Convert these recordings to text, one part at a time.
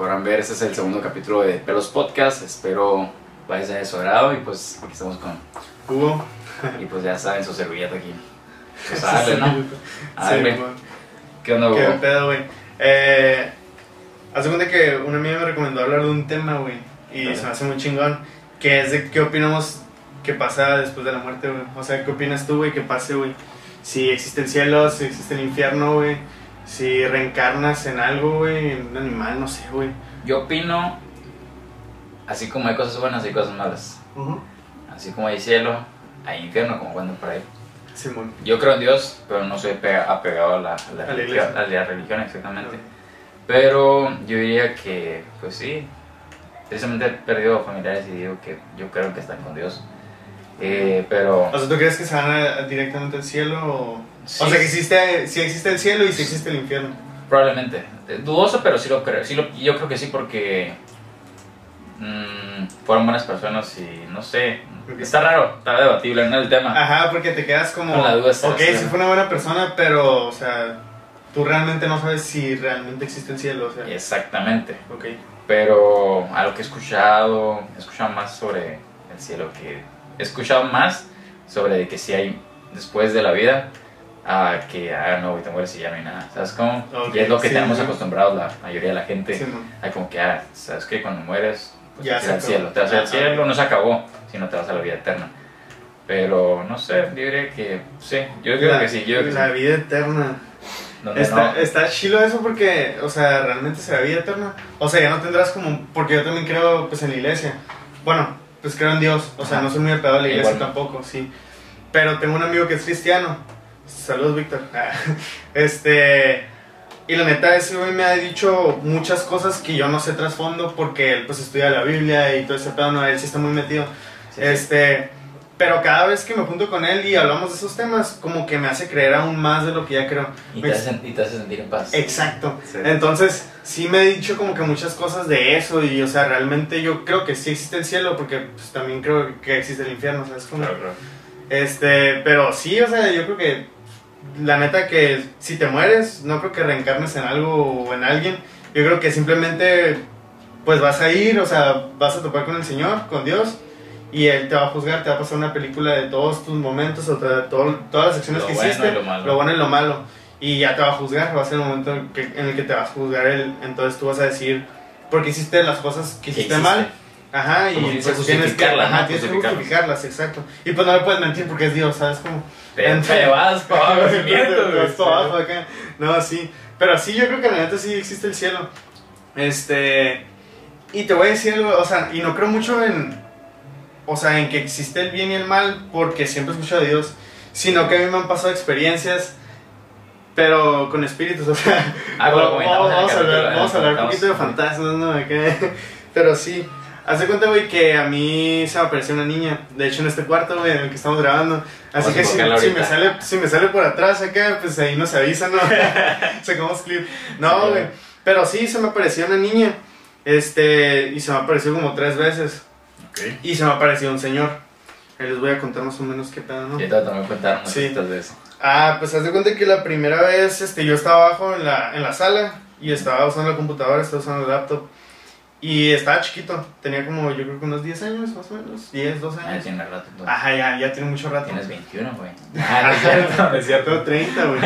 podrán ver, este es el segundo capítulo de Pelos Podcast. Espero vaya a su agrado y pues aquí estamos con Hugo. Y pues ya saben, su servilleta aquí. Pues a darle, ¿no? A Sí. ¿Qué onda, Qué Hugo? pedo, güey. Eh, hace cuenta que una amiga me recomendó hablar de un tema, güey. Y Ajá. se me hace muy chingón. Que es de qué opinamos que pasa después de la muerte, güey. O sea, ¿qué opinas tú, güey, que pase, güey? Si existe el cielo, si existe el infierno, güey. Si reencarnas en algo, güey, en un animal, no sé, güey. Yo opino, así como hay cosas buenas, hay cosas malas. Así como hay cielo, hay infierno, como cuando por ahí. Simón. Yo creo en Dios, pero no soy pega- apegado a la, a la A la religión, iglesia. a la religión, exactamente. Pero yo diría que, pues sí, precisamente he perdido familiares y digo que yo creo que están con Dios. Eh, pero O sea, ¿tú crees que se van a- directamente al cielo? O, Sí. o sea, que existe, si existe el cielo y si existe el infierno. probablemente, eh, dudoso, pero sí lo creo. Sí lo- yo creo que sí porque mm, fueron buenas personas y no sé, está raro, está debatible, no es el tema. Ajá, porque te quedas como. Con la duda está- ok, sí fue una buena persona, pero, o sea, tú realmente no sabes si realmente existe el cielo, o sea. Exactamente. Ok. Pero a lo que he escuchado, he escuchado más sobre el cielo que he escuchado más sobre que si hay después de la vida a que ah no y te mueres y ya no hay nada sabes cómo Ok, y es lo que sí, tenemos sí. acostumbrados la mayoría de la gente Sí, hay como que ah sabes que cuando mueres pues Ya te vas al cielo te vas al Ajá. cielo no se acabó sino te vas a la vida eterna pero no sé yo diría que sí yo creo la, que sí yo creo que la vida eterna. Está, no- está chilo eso porque, o sea, realmente será vida eterna. O sea, ya no tendrás como. Porque yo también creo, pues, en la iglesia. Bueno, pues creo en Dios. O sea, Ajá. no soy muy apegado a la iglesia Igual. tampoco, sí. Pero tengo un amigo que es cristiano. Saludos, Víctor. Este. Y la neta, ese güey me ha dicho muchas cosas que yo no sé trasfondo porque él, pues, estudia la Biblia y todo ese pedo. No, él sí está muy metido. sí, sí. Este, pero cada vez que me junto con él y hablamos de esos temas, como que me hace creer aún más de lo que ya creo. y, te hace, y te hace sentir en paz Exacto. Sí. Entonces, sí me he dicho como que muchas cosas de eso y, o sea, realmente yo creo que sí existe el cielo porque pues, también creo que existe el infierno, ¿sabes? Como, Claro, claro. Este, pero sí, o sea, yo creo que la neta que si te mueres, no creo que reencarnes en algo o en alguien. Yo creo que simplemente pues vas a ir, o sea, vas a topar con el Señor, con Dios, y Él te va a juzgar, te va a pasar una película de todos tus momentos, o de todo- todas las acciones Lo que bueno hiciste, lo bueno y lo malo, y ya te va a juzgar, va a ser el momento en, que- en el que te vas a juzgar Él, entonces tú vas a decir, porque hiciste las cosas que ¿Qué hiciste hiciste? mal, ajá, y pues tienes que, justificarlas, tienes que justificarlas, exacto, y pues no le puedes mentir porque es Dios, ¿sabes cómo? Te, te vas para abajo vas para abajo acá. No, sí. Pero sí, yo creo que la neta sí existe el cielo. Este. Y te voy a decir algo, o sea, y no creo mucho en. O sea, en que existe el bien y el mal, porque siempre escucho de Dios. Sino que a mí me han pasado experiencias, pero con espíritus, o sea. Ah, bueno, vamos, vamos a hablar, vamos a hablar un poquito de fantasmas, ¿no? Acá. Pero sí. Haz de cuenta, güey, que a mí se me apareció una niña. De hecho, en este cuarto, güey, en el que estamos grabando. Así que si, si me sale, si me sale por atrás acá, pues ahí nos avisan, ¿no? Sacamos clip. No, güey. Pero sí, se me apareció una niña. Este, y se me apareció como tres veces. Ok. Y se me apareció un señor. Ahí les voy a contar más o menos qué pedo, ¿no? Sí, te voy a contar Sí. de eso. Ah, pues haz de cuenta que la primera vez este, yo estaba abajo en la, en la sala y estaba usando la computadora, estaba usando el laptop. Y estaba chiquito, tenía como yo creo que unos 10 años más o menos, 10, 12 Ah, años. tiene rato. tú. Ajá, ya, ya tiene mucho rato. Tienes 21, güey. Ah, no es cierto, no es cierto. Tengo 30, güey.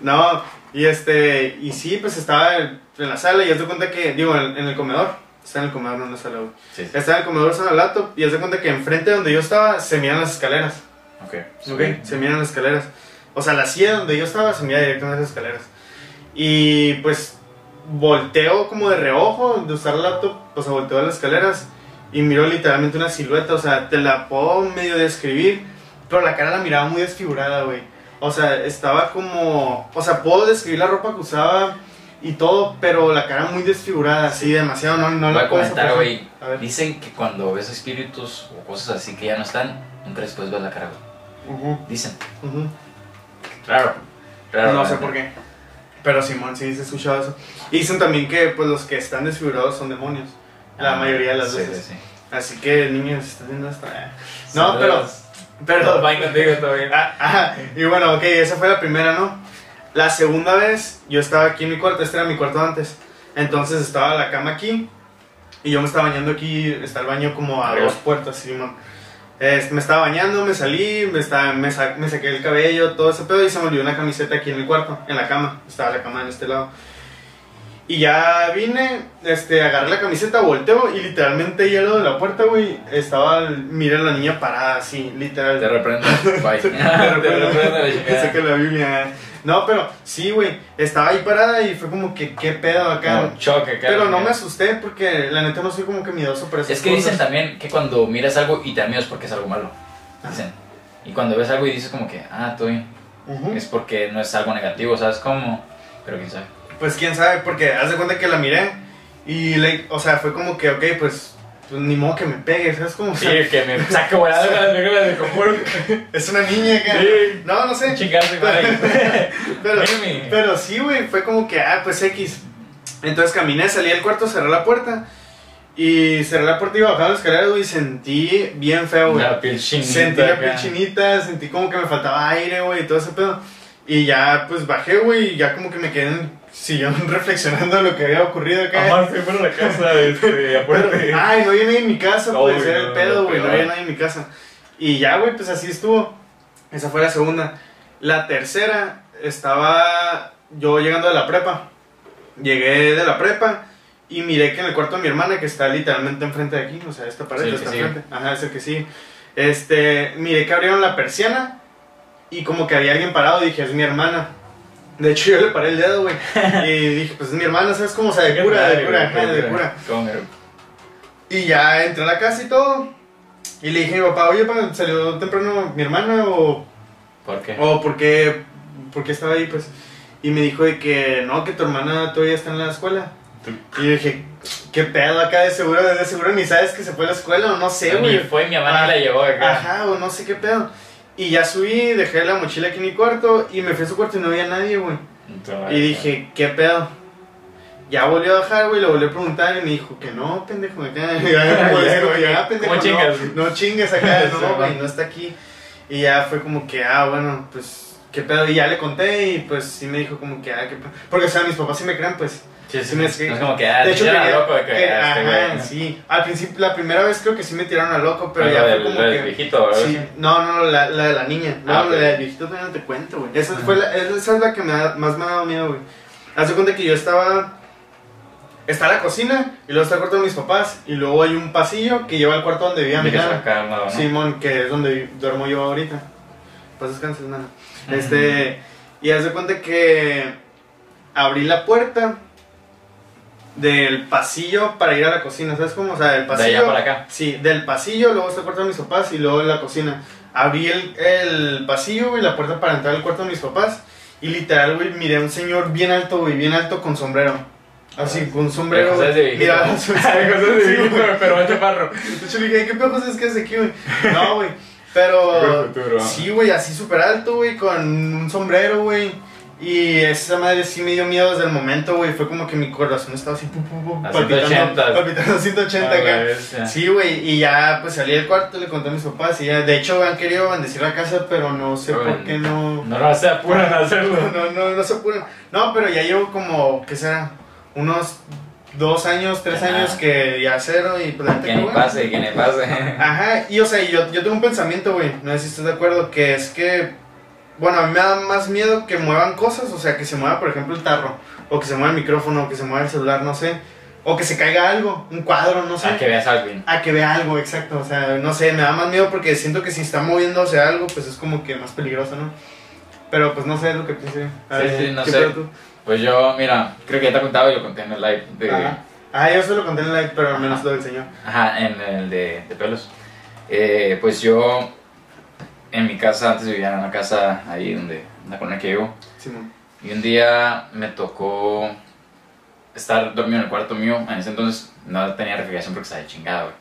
No, y este, y sí, pues estaba en la sala y haz de cuenta que, digo, en, en el comedor. Está en el comedor, no en la sala, güey. Sí, sí. Estaba en el comedor usando el laptop y haz de cuenta que enfrente de donde yo estaba se miran las escaleras. Ok. Ok, se miran las escaleras. O sea, la silla donde yo estaba se mira directamente las escaleras. Y pues volteo como de reojo de usar el laptop, pues volteo a las escaleras y miro literalmente una silueta. O sea, te la puedo medio describir, pero la cara la miraba muy desfigurada, güey. O sea, estaba como. O sea, puedo describir la ropa que usaba y todo, pero la cara muy desfigurada, así demasiado. No, no Voy la puedo comentar, güey. Dicen que cuando ves espíritus o cosas así que ya no están, nunca les puedes ver la cara, güey. Ujú, Dicen. ujú. Raro. Raro. No la sé por qué. Pero Simón, sí, se ha escuchado eso. Y dicen también que pues los que están desfigurados son demonios. La Ah, mayoría de las sí, veces. Sí, sí. Así que, niños, estás viendo esto. eh. No, pero. Pero. Ah, ajá. Y bueno, ok, esa fue la primera, ¿no? La segunda vez, yo estaba aquí en mi cuarto, este era mi cuarto antes. Entonces estaba la cama aquí y yo me estaba bañando aquí, está el baño como a dos puertas, Simón. Este, me estaba bañando, me salí, me, estaba, me, sa- me saqué el cabello, todo ese pedo y se me olvidó una camiseta aquí en el cuarto, en la cama. Estaba la cama en este lado. Y ya vine, este, agarré la camiseta, volteo y literalmente ahí al lado de la puerta, güey, estaba, miré a la niña parada así, literal. Te reprendo. Bye. Te reprendo saqué la Biblia. No, pero sí, güey, estaba ahí parada y fue como que, ¿qué pedo acá? Como choque, cara. Pero no me asusté porque la neta no soy como que miedoso por esas Es que dicen también que cuando miras algo y te da miedo es porque es algo malo. Dicen. Y cuando ves algo y dices como que, ah, estoy bien, Ujú. es porque no es algo negativo, ¿sabes cómo? Pero quién sabe. Pues quién sabe, porque haz de cuenta que la miré y, le, o sea, fue como que, ok, pues, pues ni modo que me pegue, ¿sabes? Como, o Sí, que me saque volado con las de conjuro. es una niña acá. Sí. No, no sé. Chingarse, madre. Pero, pero sí, güey, fue como que, ah, pues X. Entonces caminé, salí del cuarto, cerré la puerta. Y cerré la puerta y iba bajando las escaleras, güey, y sentí bien feo, güey. La piel chinita. Sentí la piel chinita, sentí como que me faltaba aire, güey, y todo ese pedo. Y ya, pues bajé, güey, y ya como que me quedé en sillón reflexionando lo que había ocurrido acá. Amar, fui por la casa, este, Pero, aparte. ay, no había nadie en mi casa, No, pues, güey, era no, el pedo, no, güey, no había nadie en mi casa. Y ya, güey, pues así estuvo. Esa fue la segunda. La tercera, estaba yo llegando de la prepa. Llegué de la prepa y miré que en el cuarto de mi hermana, que está literalmente enfrente de aquí, o sea, esta pared Sí, está enfrente. Ajá, es el que sí. Este, miré que abrieron la persiana y como que había alguien parado, dije, es mi hermana. De hecho, yo le paré el dedo, güey. Y dije, pues es mi hermana, ¿sabes cómo? O sea, de cura, de cura, ajá, de cura. ¿Cómo me- Y ya entré a la casa y todo. Y le dije a mi papá, oye, pa, ¿salió temprano mi hermana o, ¿Por qué? o por, qué, por qué estaba ahí? pues Y me dijo de que no, que tu hermana todavía está en la escuela. Y yo dije, ¿qué pedo acá de seguro? De seguro ni sabes que se fue a la escuela o no sé, güey. fue mi mamá Ah, la llevó acá. Ajá, o no sé qué pedo. Y ya subí, dejé la mochila aquí en mi cuarto y me fui a su cuarto y no había nadie, güey. Entonces, Y dije, ¿qué pedo? Ya volvió a bajar, güey, le volví a preguntar y me dijo que no, pendejo, acá. Ya, como Ya, pendejo. No, chingues acá, no, güey, no está aquí. Y ya fue como que, ah, bueno, pues, ¿qué pedo? Y ya le conté y pues sí me dijo como que, ah, qué pedo. Porque, o sea, mis papás sí me creen, pues. Sí, sí, me- es como que, ah, de hecho, loco de que, que- este ajá, sí. Al principio, la primera vez creo que sí me tiraron a loco, pero Pero ya lo fue del, como del que... viejito, ¿verdad? Sí, no, no, la, la de la niña. No, Ah, la del viejito todavía no te cuento, güey. Esa, fue la, esa es la que me da- más me ha dado miedo, güey. Haz de cuenta que yo estaba. Está la cocina y luego está el cuarto de mis papás. Y luego hay un pasillo que lleva al cuarto donde vivía mi nana. ¿no? Simón, que es donde duermo yo ahorita. Pues descanses, nana. Este. Y haz de cuenta que. Abrí la puerta del pasillo para ir a la cocina. ¿Sabes cómo? O sea, del De pasillo. allá para acá. Sí, del pasillo, luego está el cuarto de mis papás y luego la cocina. Abrí el, el pasillo, güey, la puerta para entrar al cuarto de mis papás. Y literal, güey, miré a un señor bien alto, güey, bien alto con sombrero. Así, con un sombrero. Cosas de viejito. Mira, de pero va chaparro. De hecho, le dije, ¿qué pedo es que hace aquí, güey? No, güey. Pero. Sí, güey, así súper alto, güey, con un sombrero, güey. Y esa madre sí me dio miedo desde el momento, güey. Fue como que mi corazón estaba así, pum, pum, pum, A palpitando, 180. palpitando a 180 Ah, la acá. bestia. Sí, güey, y ya pues salí del cuarto, le conté a mis papás y ya, de hecho han querido bendecir la casa, pero no sé Pero por qué no... No lo se apuran a hacerlo. No, no, no se apuran. No, pero ya llevo como, ¿qué será? Unos dos años, tres Ajá. años que ya cero y pues Que ni pase, que ni pase. Ajá, y o sea, yo, yo tengo un pensamiento, güey, no sé si estás de acuerdo, que es que, bueno, a mí me da más miedo que muevan cosas, o sea, que se mueva, por ejemplo, el tarro, o que se mueva el micrófono, o que se mueva el celular, no sé, o que se caiga algo, un cuadro, no sé. A que veas a alguien. A que vea algo, exacto, o sea, no sé, me da más miedo porque siento que si está moviéndose algo, pues es como que más peligroso, ¿no? Pero pues no sé, lo que pensé. A Sí, ver, sí, no ¿qué sé. tú? Pues yo, mira, creo que ya te he contado y lo conté en el live de. Ajá. Ah, yo solo conté en el live, pero al menos Ajá. lo del señor. Ajá, en el de, de pelos. Eh, pues yo, en mi casa, antes vivía en una casa ahí donde, en la colonia que vivo. Simón. Y un día me tocó estar dormido en el cuarto mío. En ese entonces no tenía refrigeración porque estaba de chingada, güey.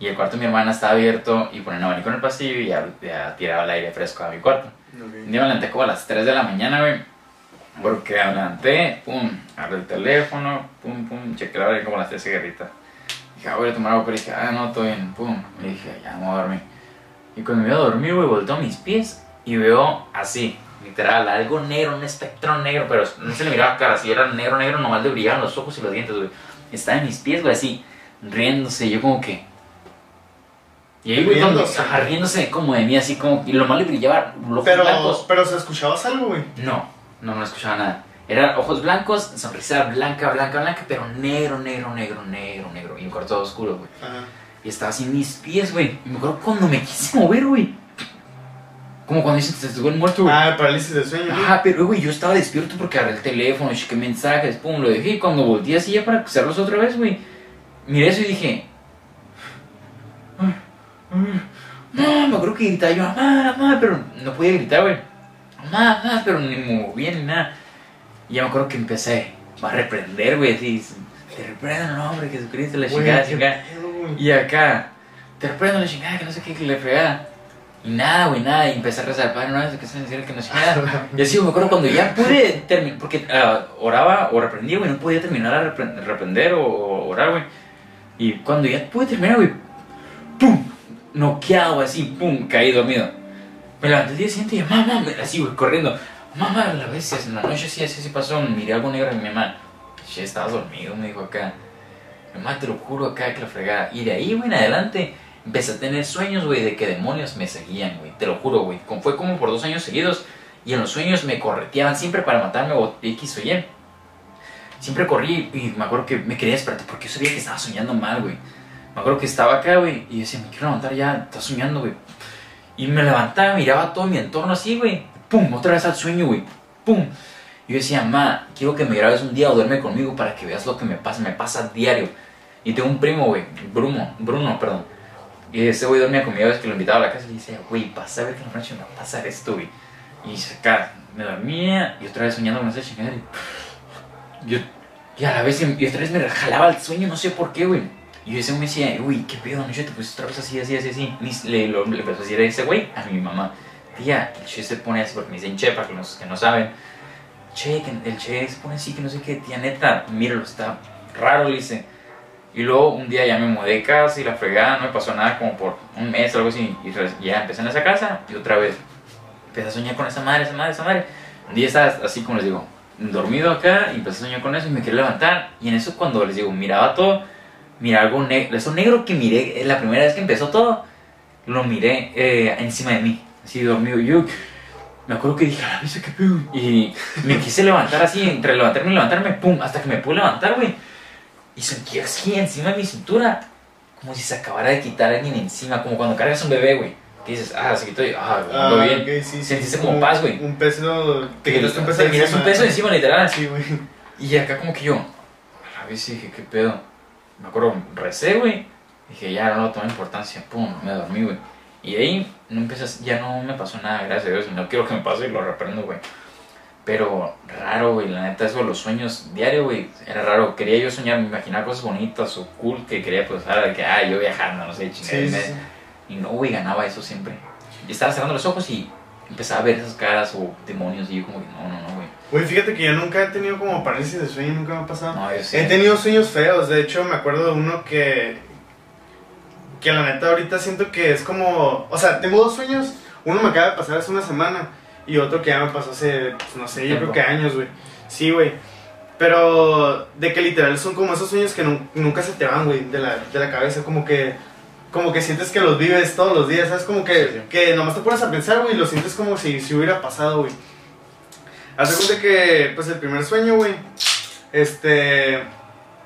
Y el cuarto de mi hermana estaba abierto y ponía un abanico en el pasillo y ya, ya tiraba el aire fresco a mi cuarto. Un día me levanté como a las 3 de la mañana, güey. Porque me levanté, pum, abrí el teléfono, pum, pum, chequé la hora y como las 3 cigarritas. Dije, ah, voy a tomar agua, pero dije, ah, no, todo bien, pum. Y dije, ya me voy a dormir. Y cuando me iba a dormir, güey, volteo mis pies y veo así, Literal, algo negro, un espectro negro, pero no se le miraba cara, así era negro, negro, nomás le brillaban los ojos y los dientes, güey. Estaba en mis pies, güey, así, riéndose, yo como que... Y ahí, güey, Riéndose. ajá, riéndose como de mí, así como, y lo más le brillaba los ojos Pero, blancos. pero se escuchabas algo, güey. No, no, no escuchaba nada. Eran ojos blancos, sonrisa blanca, blanca, blanca, pero negro, negro, negro, negro, negro, y un cuarto oscuro, güey. Ajá. Y estaba así en mis pies, güey. Y me acuerdo cuando me quise mover, güey. Como cuando dicen que se estuvo el muerto, güey. Ah, parálisis de sueño. Ajá, pero güey, yo estaba despierto porque agarré el teléfono, chequé mensajes, pum, lo dejé. Y cuando volteé así ya para hacerlos otra vez, güey, miré eso y dije. No, me acuerdo que gritaba yo, mamá, mamá, pero no podía gritar, güey. Mamá, mamá, pero ni me movía ni nada. Y ya me acuerdo que empecé a reprender, güey, así. Te reprendo nombre de Jesucristo, la chingada, chingada. Güey. Y acá, te reprendo la chingada, que no sé qué, que le fregada. Y nada, güey, nada. Y empecé a rezar, Padre, no sé qué se decir que no chingada. Y así, me acuerdo cuando ya pude terminar, porque ah, oraba o reprendía, güey, no podía terminar a repre- reprender o, o orar, güey. Y cuando ya pude terminar, güey, ¡pum! Noqueado, así, ¡pum! Caí dormido. Me levanté el día siguiente y mamá, así, güey, corriendo. Mamá, a veces en la noche así, así, así pasó, miré algo negro en mi mamá. Che, estabas dormido, me dijo acá. Mamá, te lo juro acá que la fregada. Y de ahí, güey, en adelante, empecé a tener sueños, güey, de que demonios me seguían, güey. Te lo juro, güey. Fue como por dos años seguidos. Y en los sueños me correteaban siempre para matarme o X o Y. Siempre corrí y me acuerdo que me quería despertar porque yo sabía que estaba soñando mal, güey. Me acuerdo que estaba acá, güey, y decía, me quiero levantar ya, estás soñando, güey. Y me levantaba, miraba todo mi entorno así, güey. Pum, otra vez al sueño, güey. Pum. Yo decía, ma, quiero que me grabes un día o duerme conmigo para que veas lo que me pasa. Me pasa diario. Y tengo un primo, güey, Bruno, Bruno, perdón. Y ese güey dormía conmigo, vez que lo invitaba a la casa y le decía, güey, vas a ver que en la noche me va a pasar esto, güey. Y acá me dormía y otra vez soñando con esa chingadera. y Yo, y a la vez, y otra vez me jalaba el sueño, no sé por qué, güey. Y ese güey me decía, uy, qué pedo, anoche te pusiste otra vez así, así, así, así. Le, lo- le empezó a decir a ese güey, a mi mamá, tía, el che se pone así, porque me dicen che, para que los que no saben. Che, que el che se pone así, que no sé qué, tía neta, míralo, está raro, le dice. Y luego un día ya me mudé de casa y la fregada, no me pasó nada como por un mes o algo así. Y ya empecé en esa casa y otra vez empecé a soñar con esa madre, esa madre, esa madre. Un día estaba así como les digo, dormido acá y empecé a soñar con eso y me quería levantar. Y en eso cuando les digo, miraba todo, miraba algo negro, eso negro que miré eh, la primera vez que empezó todo, lo miré eh, encima de mí, así dormido. Yo me acuerdo que dije, a la vez, qué pedo. Y me quise levantar así, entre levantarme y levantarme, pum, hasta que me pude levantar, güey. Y sentí así encima de mi cintura, como si se acabara de quitar alguien encima, como cuando cargas un bebé, güey. Que dices, ah, se quitó y, ah, Ah, ando bien. ok, sí, sí. Sentiste como paz, güey. Un peso. Te Que quitas un peso te quitas un encima. peso encima, literal. Sí, güey. Y acá como que yo, a la vez dije, ¿qué pedo? Me acuerdo, recé, güey. Dije, ya no lo tomé importancia, pum, me dormí, güey. Y de ahí no empecé, a- ya no me pasó nada, gracias a Dios. Y no quiero que me pase y lo reprendo, güey. Pero raro, güey, la neta, eso de los sueños diario, güey, era raro. Quería yo soñar, me imaginaba cosas bonitas o cool que quería, pues, ah, de que, ah, yo viajando, no sé, chingada. y sí, sí. Y no, güey, ganaba eso siempre. Y estaba cerrando los ojos y empezaba a ver esas caras o demonios y yo como que, no, no, no, güey. Güey, fíjate que yo nunca he tenido como parálisis de sueño, nunca me ha pasado. No, yo sí. He tenido sueños feos, de hecho me acuerdo de uno que que la neta ahorita siento que es como, o sea, tengo dos sueños, uno me acaba de pasar hace una semana y otro que ya me pasó hace, pues, no sé, yo creo que años, güey. Sí, güey. Pero de que literal son como esos sueños que nu- nunca se te van, güey, de la, de la cabeza, como que como que sientes que los vives todos los días, ¿sabes? Como que, Sí, sí. que nomás te pones a pensar, güey, y lo sientes como si, si hubiera pasado, güey. Haz de cuenta que, pues, el primer sueño, güey, este,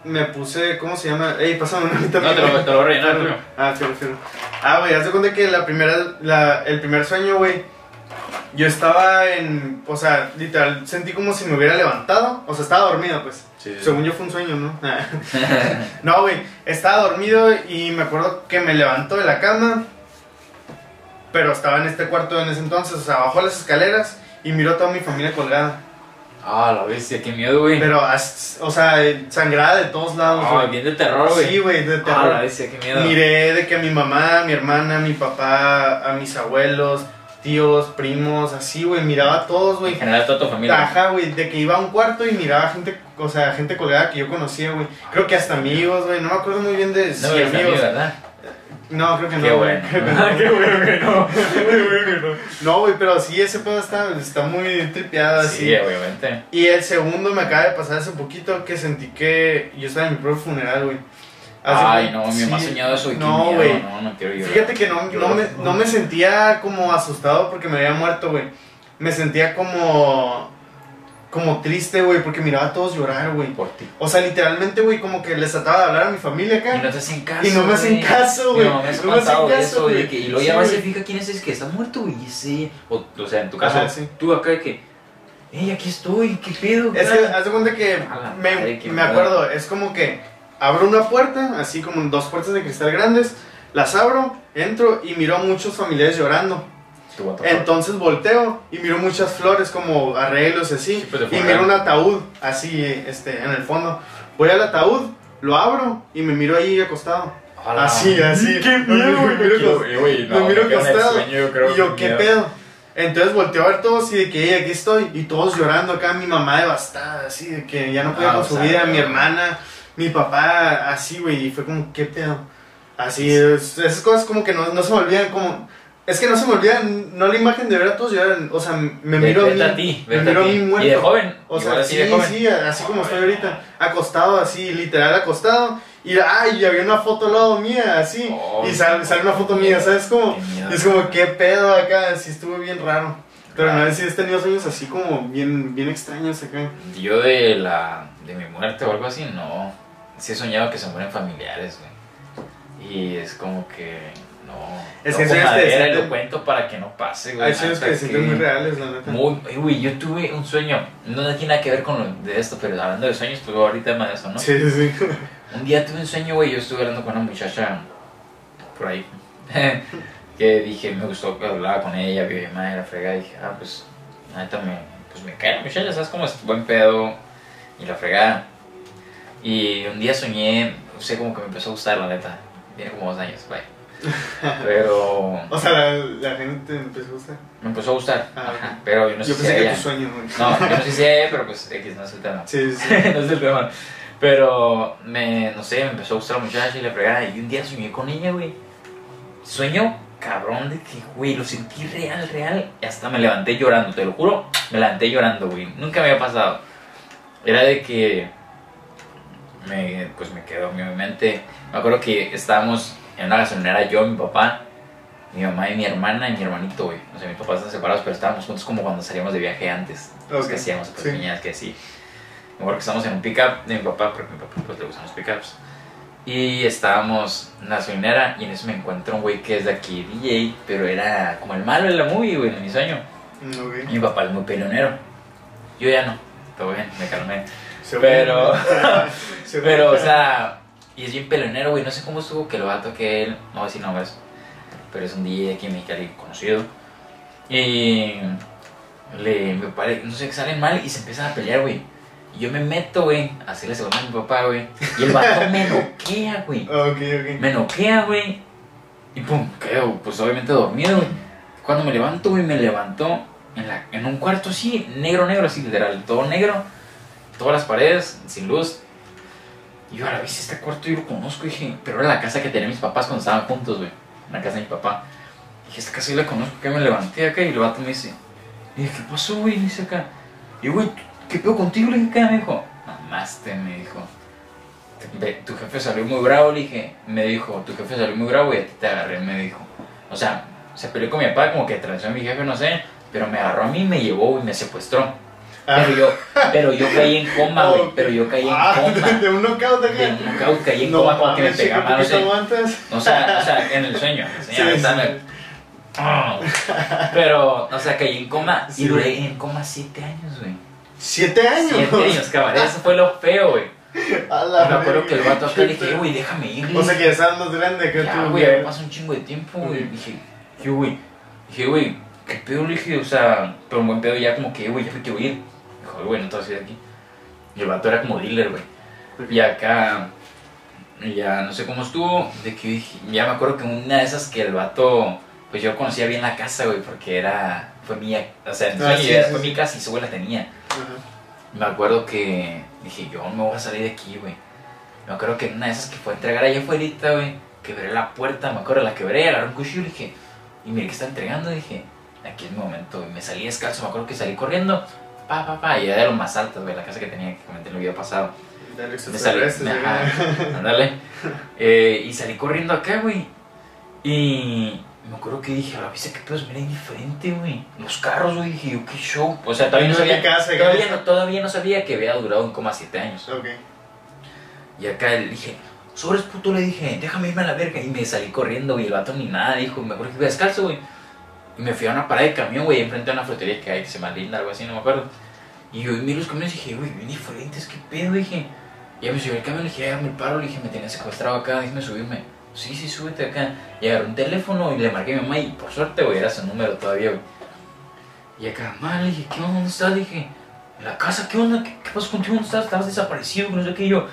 me puse, ¿cómo se llama? Ey, pásame una ahorita. No, te lo, te lo voy a rellenar. Ah, fíjate, fíjate. Ah, güey, haz de cuenta que la primera, la, el primer sueño, güey, yo estaba en, o sea, literal, sentí como si me hubiera levantado, o sea, estaba dormido, pues. Sí, sí. Según yo fue un sueño, ¿no? no, güey, estaba dormido y me acuerdo que me levantó de la cama, pero estaba en este cuarto en ese entonces, o sea, bajó las escaleras y miró a toda mi familia colgada. Ah, la bestia, qué miedo, güey. Pero, o sea, sangrada de todos lados, Ah, güey. bien de terror, güey. Sí, güey, de Ah, terror. la bestia, qué miedo. Miré de que a mi mamá, a mi hermana, a mi papá, a mis abuelos, tíos, primos, así, güey, miraba a todos, En güey. general, toda tu familia. Ajá, güey, de que iba a un cuarto y miraba gente, o sea, gente colgada que yo conocía, güey. Creo que hasta amigos, güey, no me acuerdo muy bien de No, si amigos. amigo, ¿verdad? No, creo que no. Qué bueno. creo que no. Qué bueno que no. Qué bueno que no. No, güey, pero sí, ese pedo está, está muy tripeado así. Sí, obviamente. Y el segundo me acaba de pasar hace poquito que sentí que yo estaba en mi propio funeral, güey. Hace Ay, no, mi mamá ha sí. soñado eso No, güey. No, no quiero llorar. Fíjate que no, no, me, no me sentía como asustado porque me había muerto, güey. Me sentía como. Como triste, güey, porque miraba a todos llorar, güey. Por ti. O sea, literalmente, güey, como que les trataba de hablar a mi familia Y acá. no te hacen caso. Y no me hacen caso, güey. Mamá me No me hacen caso, eso, güey. de que, y luego Sí, ya y se fija quién es ese que está muerto, güey. Y ese. O, o sea, en tu caso, Ajá, sí. tú acá de que. ¡Ey, aquí estoy! ¿Qué pedo? Es que, cara?" haz de cuenta que me, madre, me acuerdo, es como que abro una puerta, así como dos puertas de cristal grandes, las abro, entro y miro a muchos familiares llorando. Entonces volteo y miro muchas flores como arreglos así. Sí, pues, y miro un ataúd así este, en el fondo. Voy al ataúd, lo abro y me miro ahí acostado. A la Así, así. ¡Qué miedo, güey! Me miro Yo, acostado. y yo, ¿qué miedo. pedo? Entonces volteo a ver todos y de que "Ey, aquí estoy. Y todos llorando acá, mi mamá devastada, así, de que ya no podía Ah, con su sea, vida, mi hermana, mi papá, así, güey. Y fue como, ¿qué pedo? Así, es- esas cosas como que no, no se me olvidan, como. Es que no se me olvidan, no la imagen de ver a todos llorar. O sea, me miro a Vete mí. a ti, me miro a a mí muerto. Y de joven. O sea, sí, de joven. sí, así como estoy ahorita. Acostado, así, literal acostado. Y, ay, y había una foto al lado mía, así. Oh, y sale, sale una foto mía, ¿sabes? Como, es como, ¿qué pedo acá? Sí, estuvo bien raro. Pero no sé si has tenido sueños así como bien, bien extraños acá. Yo de la de mi muerte o algo así, no. Sí he soñado que se mueren familiares, güey. Y es como que no. Es que que madera lo cuento para que no pase, güey. Hay sueños que se sienten muy reales, la neta. Muy, güey, yo tuve un sueño, no tiene nada que ver con lo de esto, pero hablando de sueños, pues ahorita más de eso, ¿no? Sí, sí, sí. Un día tuve un sueño, güey, yo estuve hablando con una muchacha por ahí, que dije, me gustó que hablaba con ella, vio mi madre, la fregada, y dije, ah, pues, la neta me, pues me cae la muchacha, ¿sabes cómo es? Buen pedo, y la fregada. Y un día soñé, no sé, como que me empezó a gustar, la neta, tiene como dos años, bye. Pero O sea, la, la gente empezó a gustar. me empezó a gustar, Ah, ajá, pero yo no sé Yo si pensé a que tu sueño. No, yo no sé si ella, pero pues X no es el tema. Sí, sí, sí. no es el tema. Pero me, no sé, me empezó a gustar la muchacha y la fregada. Y un día soñé con ella, güey. Sueño cabrón de que, güey, lo sentí real, real. Y hasta me levanté llorando, te lo juro. Me levanté llorando, güey. Nunca me había pasado. Era de que, me, pues me quedó en mi mente. Me acuerdo que estábamos en una gasolinera, yo, mi papá, mi mamá y mi hermana y mi hermanito, güey. O sea, mis papás están separados, pero estábamos juntos como cuando salíamos de viaje antes. Los Ok, que hacíamos, sí. pues, piñas, que así. Me acuerdo que estábamos en un pickup de mi papá, porque a mi papá pues, le gustan los pickups. Y estábamos en la gasolinera y en eso me encuentro un güey que es de aquí, DJ, pero era como el malo de la movie, güey, en mi sueño. Mm, ok. Y mi papá es muy peleonero. Yo ya no, todo bien, me calmé. Pero, pero, o sea, y es bien peleonero, güey. No sé cómo estuvo que el vato que él, no voy a decir nombres, pero es un DJ aquí en Mexicali conocido. Y le, me pare, no sé, que salen mal y se empiezan a pelear, güey. Y yo me meto, güey, a hacerle segunda a mi papá, güey. Y el vato me noquea, güey. Ok, ok. Me noquea, güey. Y pum, quedo, pues obviamente dormido, güey. Cuando me levanto, güey, me levantó en, la, en un cuarto así, negro, negro, así, literal, todo negro. Todas las paredes, sin luz. Y yo a la vez este cuarto yo lo conozco, dije, pero era la casa que tenían mis papás cuando estaban juntos, güey. La casa de mi papá. Dije, esta casa yo la conozco, que me levanté acá y el vato me dice, y dije, ¿qué pasó, güey? Y dice acá. Y güey, ¿qué pedo contigo? Le dije acá, me dijo, mamaste, me dijo. Tu jefe salió muy bravo, le dije, me dijo, tu jefe salió muy bravo y a ti te agarré, me dijo. O sea, se peleó con mi papá, como que traicionó a mi jefe, no sé, pero me agarró a mí, me llevó y me secuestró. Pero yo, pero yo caí en coma, güey, pero yo caí en Ah, coma. De un knockout acá. De un knockout caí en coma como que me mames, chico, pegaba, no sé. O sea, o sea, en el sueño. en. Pero, o sea, caí en coma Sí. y duré en coma siete años, güey. Siete años. Siete años, cabrón. Eso fue lo feo, güey. Me acuerdo que el vato acá le dije, güey, déjame ir. O sea que ya estabas más grande que Ya, tú. güey, pasó un chingo de tiempo, güey. Dije, yo, güey, dije, güey, ¿qué pedo? Le dije, o sea, pero un buen pedo ya como que, güey, ya me quiero ir. Dijo, güey, no te vas a ir de aquí. Y el vato era como dealer, güey. Y acá, ya no sé cómo estuvo, de que dije, ya me acuerdo que una de esas que el vato, pues yo conocía bien la casa, güey, porque era, fue mía, o sea, Ah, sí, sí, fue sí. mi casa y su abuela tenía. Ajá. Me acuerdo que dije, yo me voy a salir de aquí, güey. Me acuerdo que una de esas que fue a entregar allá afuera, güey, quebré la puerta, me acuerdo, la quebré, agarré un cuchillo y dije, y miré que está entregando, dije, aquí es mi momento, y me salí descalzo, me acuerdo que salí corriendo, pa, pa, pa, y era de lo más alto, güey, la casa que tenía que comenté en el video pasado. Dale, Me salí, me- ándale. Eh, y salí corriendo acá, güey. Y me acuerdo que dije, a la vista que pedos, mira, indiferente, güey. Los carros, güey, dije yo, qué show. O sea, todavía no No, ¿qué sabía, casa, todavía no, todavía no sabía que había durado un coma siete años. Ok. Y acá le dije, sobres puto, le dije, déjame irme a la verga. Y me salí corriendo, güey, el vato ni nada, dijo, me acuerdo que iba descalzo, güey. Y me fui a una parada de camión, güey, enfrente a una frutería que hay, que se llama Linda, algo así, no me acuerdo. Y yo vi los camiones y dije, güey, bien diferentes, qué pedo, dije. Y ya me subí al camión, le dije, el paro, le dije, me tenía secuestrado acá, déjame subirme. Sí, sí, súbete acá. Y agarré un teléfono y le marqué a mi mamá y por suerte, güey, era su número todavía, güey. Y acá, mamá, le dije, ¿qué onda? ¿Dónde estás? Dije, en la casa, ¿qué onda? ¿Qué, qué pasó contigo? ¿Dónde estás? Estabas desaparecido, no sé qué. Y yo,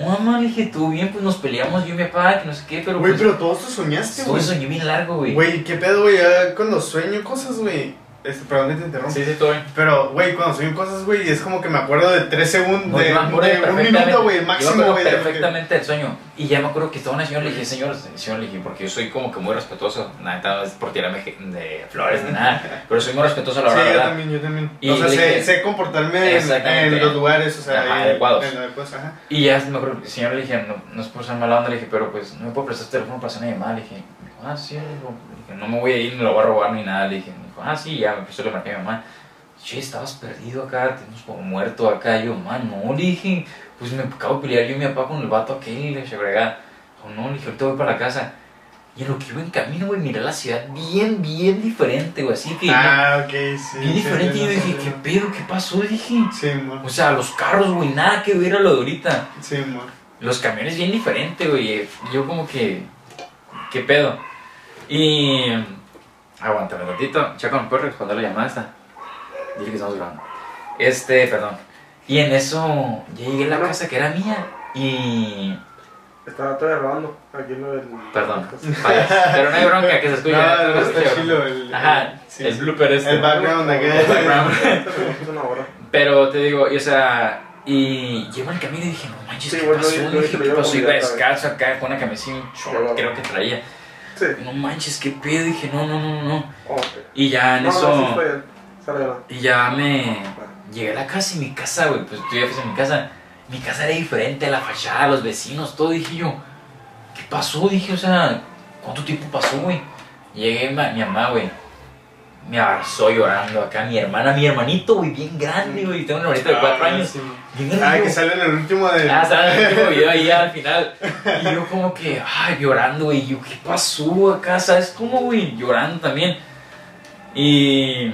no, mamá, le dije, todo bien, pues nos peleamos yo y mi papá, que no sé qué, pero Güey, pues... pero todo esto soñaste, güey. soñé bien largo, güey. Güey, ¿qué pedo, güey? Ya cuando sueño cosas, güey. Este, perdón que te interrumpa. Sí, sí, todo bien. Pero, güey, cuando sueño cosas, güey, es como que me acuerdo de tres segundos, No, de, yo de un minuto, güey, Yo máximo, güey. perfectamente del sueño. Y ya me acuerdo que estaba una señora, le dije, señor, señor, le dije, porque yo soy como que muy respetuoso. Nada, es por tirarme de flores ni nada. Pero soy muy respetuoso a la Sí, hora, yo ¿verdad? también, yo también. Y o sea, sé, dije- sé comportarme en, los lugares, o sea, Ajá, en- adecuados. en adecuados, ajá. Y ya me acuerdo, el señor le dije, no, no es por ser mala onda, le dije, pero pues no me puedo prestar este teléfono para hacer una llamada. Le dije, ah, sí, le dije, no me voy a ir, ni lo voy a robar ni nada. Le dije, ah, sí, ya me empezó a marqué a mi mamá. Che, estabas perdido acá, te hemos como muerto acá. Y yo, man, no, le dije, pues me acabo de pelear yo y mi papá con el vato aquel, le dije. O no, le dije, ahorita voy para la casa. Y en lo que iba en camino, güey, miré la ciudad bien, bien diferente, güey, así que Ah, ok, sí. bien sí, diferente. sí, y yo dije. ¿qué pedo? ¿Qué pasó? Dije, Sí, amor. o sea, los carros, güey, nada que ver a lo de ahorita. Sí, amor. Los camiones bien diferente, güey. Yo como que... ¿Qué pedo? Y... Aguántame un ratito. Chaco, ¿me puedes responder la llamada esta? Dile que estamos grabando. Este, perdón. Y en eso ya llegué a la casa que era mía y... Estaba todavía grabando aquí lo del. Perdón. Vaya, Pero no hay bronca que se escuche. No, no no, está escuche. chilo el- Ajá, sí, el blooper este. El background acá. El background. Pero te digo, y, o sea, y llevo el camino y dije, no manches, Sí, ¿qué bueno, pasó? yo- yo dije, dije, ¿qué lo pasó? iba descalzo acá con una camiseta y un short, Ya, creo que traía. Sí. No manches, qué pedo. Dije, no, no, no, no. Oh, ok. Y ya en No, eso, no, sí, y ya me llegué a la casa y mi casa, güey, pues tú ya fuiste a mi casa. Mi casa era diferente, la fachada, los vecinos, todo. Dije yo, ¿qué pasó? Dije, o sea, ¿cuánto tiempo pasó, güey? Llegué, mi mamá, güey, me abrazó llorando acá. Mi hermana, mi hermanito, güey, bien grande, güey. Tengo un hermanito de cuatro Ah, años. sí. Bien grande. Ah, que sale en el último de. Ah, estaba en el último video ahí al final. Y yo como que, ay, llorando, güey. Yo, ¿qué pasó acá? ¿Sabes cómo, güey? Llorando también. Y,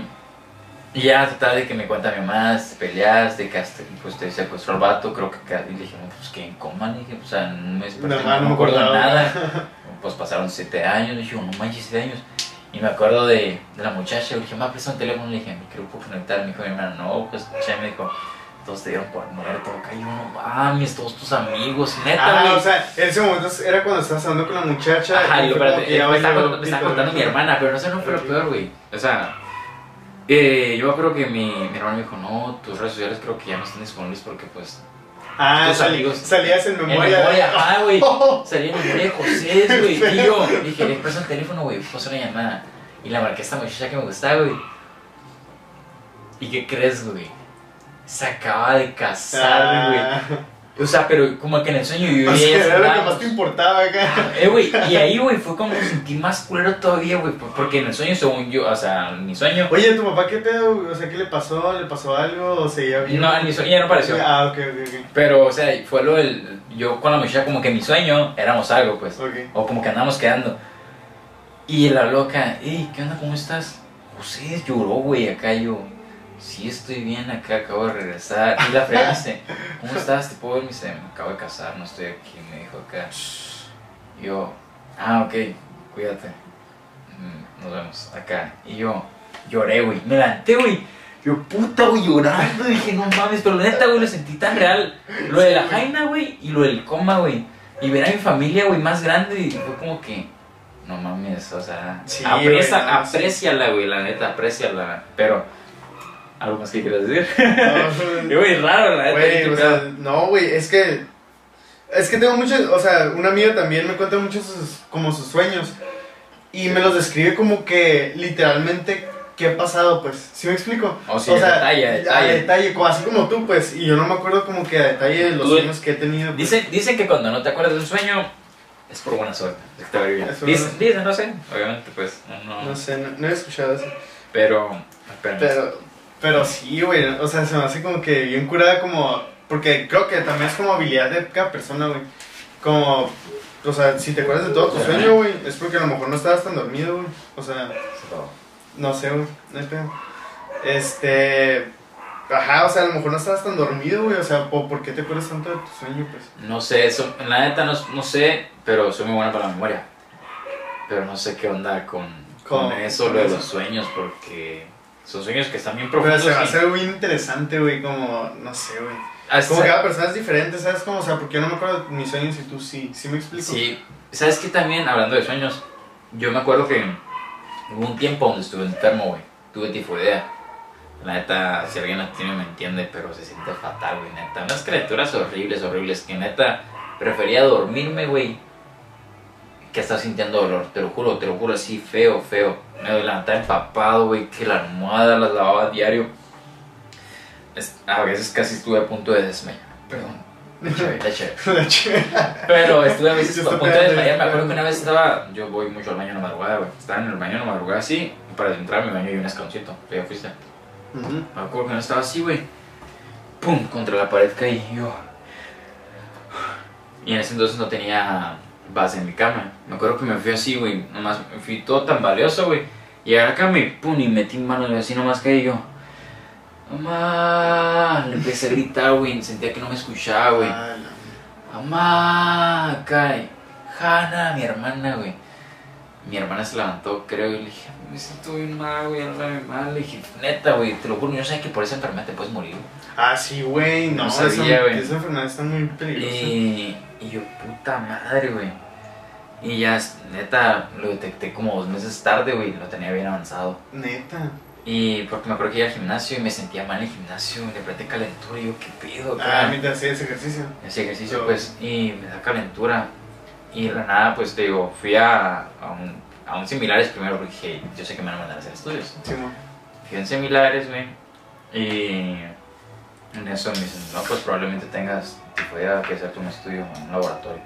y ya total de que me cuenta mi mamá, peleas, de que hasta, pues te secuestró el vato, creo que, y le dije, no, pues que en coma, le dije, o sea, no me, No, no, no me acuerdo nada. Pues pasaron siete años, le dije, no manches, siete años. Y me acuerdo de, de la muchacha, le dije, mamá, presta un teléfono, le dije, me quiero conectar, me dijo mi hermana, no, pues, ya me dijo, todos te dieron por muerto, acá y yo, no mames, todos tus amigos, neta, Ah, o sea, en ese momento era cuando estabas hablando con la muchacha. Ajá, y y fue lo- como que ya me estaba, contando- me estaba pito, contando ¿no? mi hermana, pero no sé, no fue lo peor, güey. O sea, eh, yo acuerdo que mi, mi hermano me dijo, no, tus redes sociales creo que ya no están disponibles porque, pues, Ah, tus amigos. salías en en memoria. memoria, ajá, güey. Oh, Salí en memoria de José, güey. Y yo dije, le presto el teléfono, güey, fue una llamada. Y la marqué a esta muchacha que me gustaba, güey. ¿Y qué crees, güey? Se acaba de casar, güey. ah, O sea, pero como que en el sueño yo o y ella sea, era lo que más te importaba acá. Eh, güey, y ahí, güey, fue como sentí más culero todavía, güey, por- porque en el sueño, según yo, o sea, en mi sueño, Oye, ¿tu papá qué pedo? O sea, ¿qué le pasó? ¿Le pasó algo? ¿O seguía bien? no, en mi sueño ya no apareció. Ah, ok, ok, Pero, o sea, fue lo del, yo con la muchacha como que en mi sueño éramos algo, pues, ok. Ok. o como que andábamos quedando. Y la loca, hey, ¿qué onda? ¿Cómo estás? José lloró, güey, acá yo, sí estoy bien acá, acabo de regresar. Y la fregada dice, ¿cómo estás? ¿Te puedo ver? Me dice, me acabo de casar, no estoy aquí, me dijo acá. Y yo, ah, ok, cuídate. Mm, Nos vemos acá. Y yo lloré, güey. Me levanté, güey. Yo, puta, güey, llorando. Dije, no mames, pero la neta, güey, lo sentí tan real. Lo de la jaina, güey, y lo del coma, güey. Y ver a mi familia, güey, más grande. Y fue como que, no mames, o sea, Sí, aprecia, güey, no, sí. apréciala, güey, la neta, apréciala. Pero, ¿algo más que quieras decir? No, güey, raro, la. Güey, o sea, no, güey, es que Es que tengo muchos, o sea, una amiga también me cuenta muchos sus- como sus sueños. Y me los describe como que literalmente qué ha pasado, pues. ¿Sí me explico? O sí, a detalle, a detalle. detalle, como, así como tú, pues. Y yo no me acuerdo como que a detalle de los Tú- sueños que he tenido. pues. Dicen, dicen que cuando no te acuerdas de un sueño es por buena suerte. es que te va a ir bien. Es por Dicen, no sé. Obviamente, pues, no. No sé, no, no he escuchado eso. Pero, espérame. Pero, pero sí, güey. O sea, se me hace como que bien curada, como. Porque creo que también es como habilidad de cada persona, güey. Como. O sea, si te acuerdas de todo tu sueño, güey, es porque a lo mejor no estabas tan dormido, güey. O sea, no sé, güey. No hay pedo. Este. Ajá, o sea, a lo mejor no estabas tan dormido, güey. O sea, ¿por, qué te acuerdas tanto de tu sueño, pues? No sé, eso, en la neta no, no sé, pero soy muy buena para la memoria. Pero no sé qué onda con, con Con- eso, lo de los sueños, porque son sueños que están bien Pero profundos. se va a hacer muy interesante, güey. Como, no sé, güey. hasta- Como que cada persona es diferente, ¿sabes? Como, o sea, porque yo no me acuerdo de mis sueños y tú sí. ¿Sí me explico? Sí, ¿sabes qué también? Hablando de sueños, yo me acuerdo que hubo un tiempo donde estuve enfermo, güey. Tuve tifoidea. La neta, si alguien la tiene me entiende, pero se siente fatal, güey, neta. Unas criaturas horribles, horribles, que neta prefería dormirme, güey, que estar sintiendo dolor. Te lo juro, te lo juro, así feo, feo. Me levantaba empapado, güey, que la almohada las lavaba a diario. A veces casi estuve a punto de desmayar. Perdón. La chévere, la. La. Pero estuve a veces a punto de desmayar. Me acuerdo que una vez estaba. Yo voy mucho al baño en la madrugada, güey. Estaba en el baño en la madrugada así. Y para entrar a mi baño hay un escaloncito. ¿tú ¿Ya fuiste? Ujú. Me acuerdo que no estaba así, güey. Pum, contra la pared caí yo. Y en ese entonces no tenía base en mi cama. Me acuerdo que me fui así, güey. Nomás me fui todo tan valioso, güey. Y acá me pum y metí mano y así nomás caí yo. Mamá, le empecé a gritar, güey. Sentía que no me escuchaba, güey. Ah. Mamá, Kai, Hanna, mi hermana, güey. Mi hermana se levantó, creo, y le dije, me siento bien mal, güey, mal. Le dije, neta, güey, te lo juro, yo sé que por esa enfermedad te puedes morir. güey". Ah, sí, güey. No, No sabía, esa, güey. esa enfermedad está muy peligrosa. Y, y yo, puta madre, güey. Y ya, neta, lo detecté como dos meses tarde, güey, lo tenía bien avanzado. Neta. Y porque me acuerdo que iba al gimnasio y me sentía mal en el gimnasio, de repente calentura, y yo, ¿qué pedo? Ah, acá?" mientras hacías ejercicio. ese ejercicio Pero- pues y me da calentura y de la nada pues te digo fui a, a un, a un similares primero porque dije yo sé que me van a mandar a hacer estudios Sí, fui a un similares güey y en eso me dicen no pues probablemente tengas tifoidea que hacerte un estudio en un laboratorio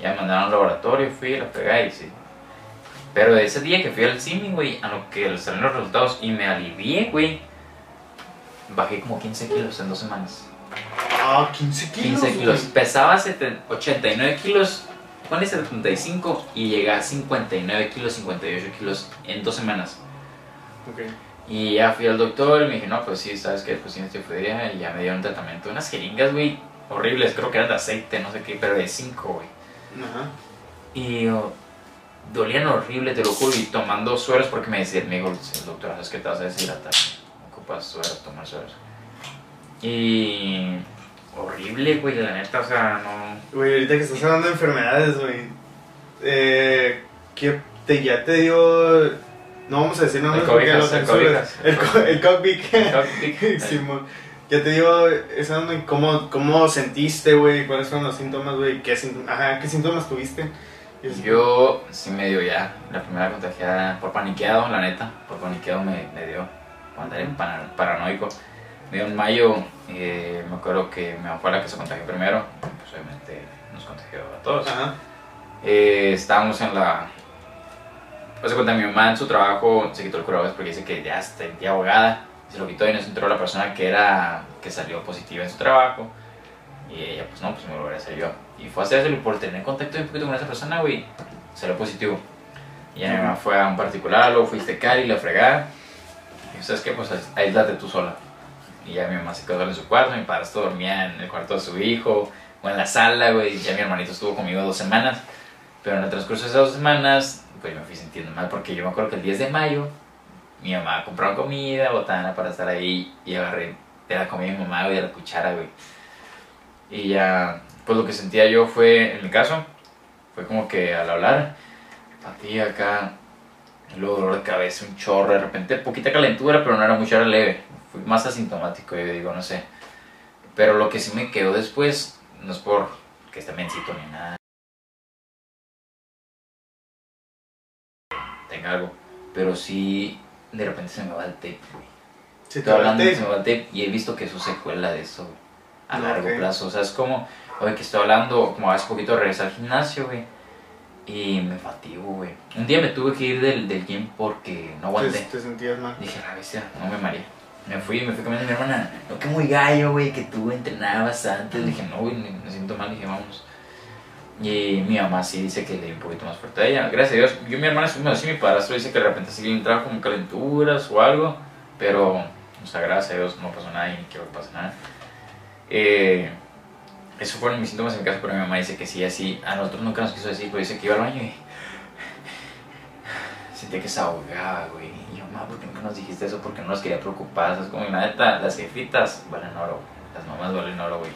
ya me mandaron a un laboratorio fui la pegué y sí pero de ese día que fui al simi güey a lo que salieron los resultados y me alivié güey bajé como 15 kilos en dos semanas Ah, 15 kilos. 15 kilos. güey. Pesaba 70 89 kilos, ponle 75 y llegué a 59 kilos, 58 kilos en dos semanas. Ok. Y ya fui al doctor y me dije, no, pues sí, sabes que pues tienes tifoidea y ya me dieron tratamiento. Unas jeringas, güey, horribles, creo que eran de aceite, no sé qué, pero de 5, güey. Ajá. Y oh, dolían horrible, te lo juro, y tomando sueros porque me decía, me dijo el doctor, sabes que te vas a deshidratar, ocupas sueros, tomar sueros. Y horrible, güey, la neta, o sea, no... Güey, ahorita que estás hablando de enfermedades, güey. Eh, ¿qué te, ya te dio. No vamos a decir nombres El porque cobijas, lo el censuras. cobijas. El, co- el cockpit. Cockpit. Simón. Ya te dio esa onda, ¿cómo, cómo sentiste, güey? ¿Cuáles fueron los síntomas, güey? ¿Qué, Ajá, ¿qué síntomas tuviste? Yo sí me dio ya, la primera contagiada, por paniqueado, la neta, por paniqueado me, me dio, por andar en paranoico. Me dio en mayo, eh, me acuerdo que mi mamá fue la que se contagió primero, pues obviamente nos contagió a todos. Ajá. Eh, estábamos en la... Pues se cuenta, mi mamá en su trabajo se quitó el cubrebocas porque dice que ya está ya ahogada. Se lo quitó y nos entró la persona que era que salió positiva en su trabajo. Y ella, pues no, pues me lo voy a hacer yo. Y fue a hacerse y por tener contacto un poquito con esa persona, güey, salió positivo. Y ya mi mamá fue a un particular, luego fuiste a Cali, la fregada. Y sabes qué, pues aíslate tú sola. Y ya mi mamá se quedó en su cuarto, mi padrastro dormía en el cuarto de su hijo o en la sala, güey. Ya mi hermanito estuvo conmigo dos semanas. Pero en el transcurso de esas dos semanas, pues me fui sintiendo mal porque yo me acuerdo que el 10 de mayo mi mamá compró comida, botana para estar ahí y agarré de la comida de mi mamá, güey, de la cuchara, güey. Y ya, pues lo que sentía yo fue, en mi caso, fue como que al hablar, patía acá, y luego dolor de cabeza, un chorro, de repente poquita calentura, pero no era mucho, era leve. Fui más asintomático, yo digo, no sé. Pero lo que sí me quedó después, no es por que esté mencito ni nada. Algo. Pero sí, de repente se me va el tape, güey. Te Estoy hablando, hablé, se me va el tape y he visto que eso secuela de eso, güey, a No, largo ok. plazo. O sea, es como, oye, que estoy hablando, como hace poquito regresé al gimnasio, güey. Y me fatigo, güey. Un día me tuve que ir del, del gym porque no aguanté. te, te sentías mal. Dije, la bestia, no me mareé. Me fui, me fui comiendo mi hermana. No, que muy gallo, güey, que tú entrenabas antes. Le dije, no, güey, me me siento mal. Dije, vamos. Y mi mamá sí dice que le di un poquito más fuerte a ella. Gracias a Dios. Yo, mi hermana, bueno, sí, mi padrastro dice que de repente sí le entraba como calenturas o algo. Pero, o sea, gracias a Dios no pasó nada y ni quiero que pase nada. Eh, esos fueron mis síntomas en mi pero mi mamá dice que sí, así. A nosotros nunca nos quiso decir, pero dice que iba al baño y sentía que se ahogaba, güey. Y yo, mamá, ¿por qué nunca nos dijiste eso? Porque no nos quería preocupar. Es como, neta, las jefitas valen oro. Las mamás valen oro, güey.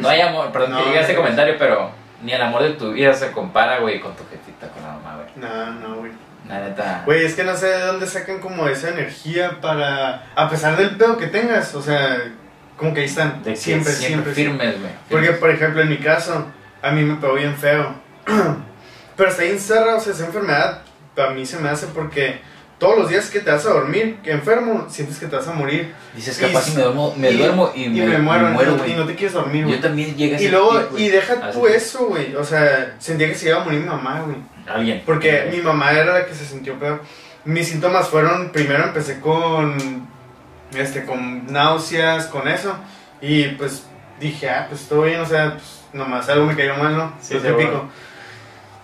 No hay amor, perdón No, que diga no te- comentario, pero ni el amor de tu vida se compara, güey, con tu jefita, con la mamá, güey. No, no, güey. La neta. Güey, es que no sé de dónde sacan como esa energía para. A pesar del pedo que tengas, o sea, como que ahí están. de siempre, siempre, siempre. firmes, güey. Porque, por ejemplo, en mi caso, a mí me pegó bien feo. Pero está bien cerrado, o sea, esa enfermedad a mí se me hace porque todos los días que te vas a dormir, que enfermo, sientes que te vas a morir. Dices, capaz si me duermo, me y- duermo y, Y me, muero, y no- güey. y no te quieres dormir, güey. Yo también llegué a Y luego, y deja Así tú eso, güey. O sea, sentía que se iba a morir mi mamá, güey. Alguien. Porque mi mamá era la que se sintió peor. Mis síntomas fueron, primero empecé con, este, con náuseas, con eso. Y pues dije, ah, pues todo bien, o sea, pues nomás algo me cayó mal, ¿no? Sí, Lo sí, típico. bueno.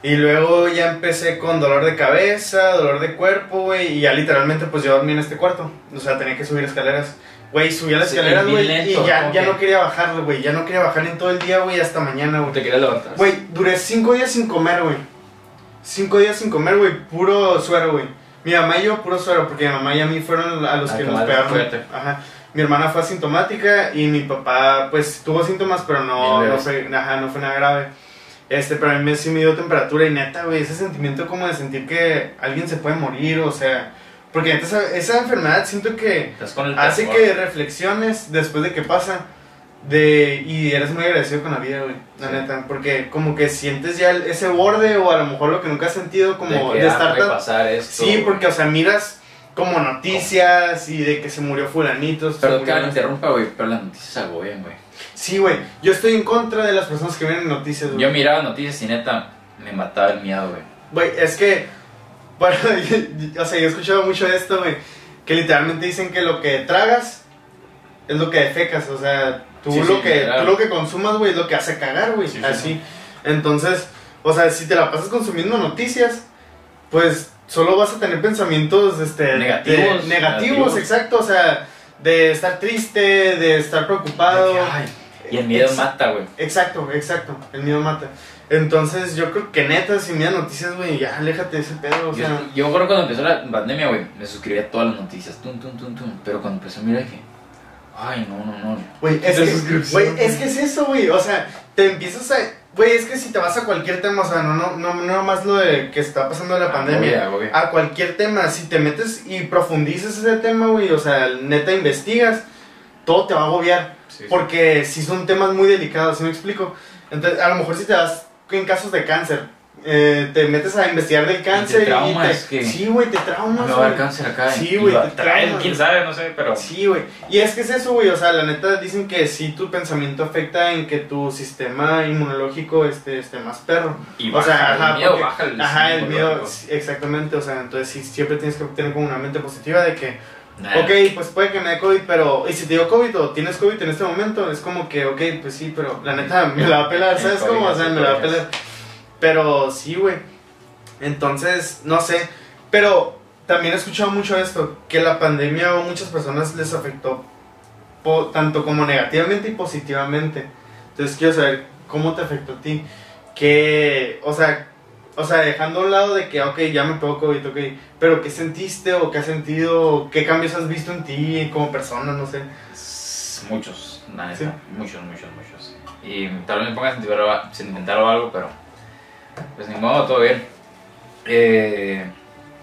Y luego ya empecé con dolor de cabeza, dolor de cuerpo, güey. Y ya literalmente pues yo dormí en este cuarto. O sea, tenía que subir escaleras. Güey, subí a las Sí, escaleras, güey. Y ya, ¿cómo ya no quería bajarlo, güey. Ya no quería bajar en todo el día, güey, hasta mañana, güey. Te querías levantar. Güey, duré cinco días sin comer, güey. Cinco días sin comer, güey. Puro suero, güey. Mi mamá y yo, puro suero, porque mi mamá y a mí fueron a los que nos pegaron. Ajá. Mi hermana fue asintomática y mi papá, pues, tuvo síntomas, pero no, no, fue, ajá, no fue nada grave. Este, pero a mí me, sí me dio temperatura y neta, güey, ese sentimiento como de sentir que alguien se puede morir, o sea... Porque neta, esa, esa enfermedad siento que hace que reflexiones después de que pasa de y eres muy agradecido con la vida, güey, la Sí. neta, porque como que sientes ya el- ese borde o a lo mejor lo que nunca has sentido como de, de, que, ah, estar tan... pasar esto. Sí, porque o sea, miras como noticias y de que se murió fulanito. Perdón que me interrumpa, güey, pero las noticias agobian, güey. Sí, güey, yo estoy en contra de las personas que ven noticias, güey. Yo miraba noticias y neta me mataba el miedo, güey. Güey, es que, bueno, o sea, yo he escuchado mucho esto, güey, que literalmente dicen que lo que tragas es lo que defecas, o sea, tú, Sí, lo, sí, que, tú lo que consumas, güey, es lo que hace cagar, güey, Sí, sí, así. sí. Entonces, o sea, si te la pasas consumiendo noticias, pues solo vas a tener pensamientos, este, Negativos, de- negativos, negativos. exacto, o sea, de estar triste, de estar preocupado. De que, ay, y el miedo mata, güey. Exacto, exacto. El miedo mata. Entonces, yo creo que neta, si dan noticias, güey, ya aléjate de ese pedo. O Yo, sea, yo creo que cuando empezó la pandemia, güey, me suscribí a todas las noticias, tum, tum, tum, tum. Pero cuando empezó a mirar dije, ay, no, no, no. güey, es que, es que es eso, güey. O sea, te empiezas a. Güey, es que si te vas a cualquier tema, o sea, no, no, no, no más lo de que está pasando de la pandemia. Agobia, agobia. A cualquier tema, si te metes y profundizas ese tema, güey, o sea, neta investigas, todo te va a agobiar. Sí, sí. Porque si son temas muy delicados, ¿sí me explico? Entonces, a lo mejor si te vas en casos de cáncer, eh, te metes a investigar del cáncer traumas, te- que- Sí, güey, te traumas. me va a cáncer acá. Sí, y güey, te trae, traumas, quién sabe, no sé, pero. Sí, güey. Y es que es eso, güey. O sea, la neta dicen que sí tu pensamiento afecta en que tu sistema inmunológico esté, esté más perro. Y o baja, sea, ajá, el miedo porque- baja el Ajá, el miedo, sí, exactamente. O sea, entonces sí, siempre tienes que tener como una mente positiva de que Nah. Ok, pues puede que me dé COVID, pero. Y si te dio COVID o tienes COVID en este momento, es como que, ok, pues sí, pero la neta me la va a pelar, ¿sabes Sí, cómo? O sea, sí, me la va a pelar. Pero sí, güey. Entonces, no sé. Pero también he escuchado mucho esto: que la pandemia a muchas personas les afectó tanto como negativamente y positivamente. Entonces, quiero saber cómo te afectó a ti. Que, o sea, o sea, dejando a un lado de que, ok, ya me pegó COVID, ok, pero ¿qué sentiste o qué has sentido? ¿Qué cambios has visto en ti como persona? No sé. Muchos, la neta, Sí. muchos, muchos, muchos. Y tal vez me ponga sentimental, sentimental o algo, pero pues ni modo, todo bien. Eh,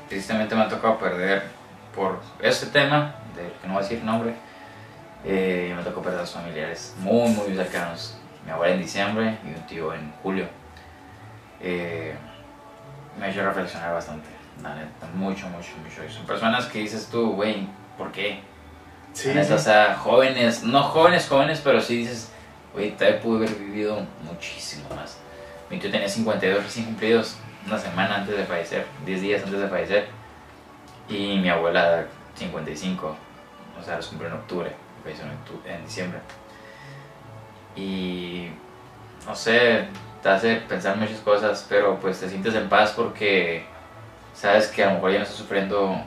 tristemente me ha tocado perder por este tema, del que no voy a decir nombre, eh, me tocó perder a los familiares muy, muy cercanos. mi abuela en diciembre y un tío en julio. Eh, me ha hecho reflexionar bastante, la neta, mucho, mucho, mucho. Y son personas que dices tú, güey, ¿por qué? Sí, La neta, sí. O sea, jóvenes, no jóvenes, jóvenes, pero sí dices, güey, todavía pude haber vivido muchísimo más. Mi tío tenía 52 recién cumplidos, una semana antes de fallecer, 10 días antes de fallecer. Y mi abuela 55, o sea, los cumplió en octubre, falleció en, octu- en diciembre. Y no sé, te hace pensar muchas cosas, pero pues te sientes en paz porque sabes que a lo mejor ya no estás sufriendo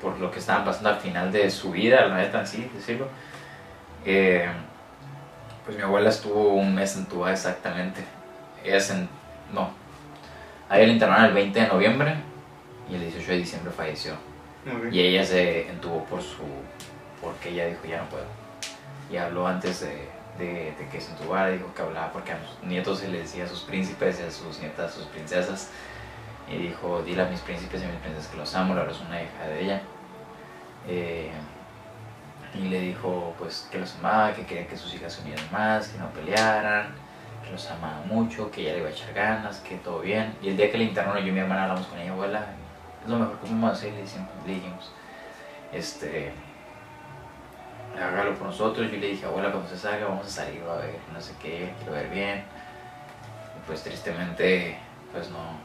por lo que estaban pasando al final de su vida, la neta, así decirlo. Eh, pues mi abuela estuvo un mes entubada exactamente. Ella se, no, a ella la internaron el 20 de noviembre y el 18 de diciembre falleció. Ok. Y ella se entubó por su, porque ella dijo ya no puedo. Y habló antes de, de, de que se entubara, dijo que hablaba porque a los nietos se les decía a sus príncipes y a sus nietas, a sus princesas. Y dijo, dile a mis príncipes y a mis princesas que los amo, la es una hija de ella. Eh, y le dijo pues que los amaba, que quería que sus hijas se unieran más, que no pelearan, que los amaba mucho, que ella le iba a echar ganas, que todo bien. Y el día que le internaron yo y mi hermana hablamos con ella, abuela, es lo mejor que podemos hacer, le le dijimos este, hágalo por nosotros. Yo le dije, abuela, cuando se salga vamos a salir a ver, no sé qué, quiero ver bien. Y pues tristemente, pues no.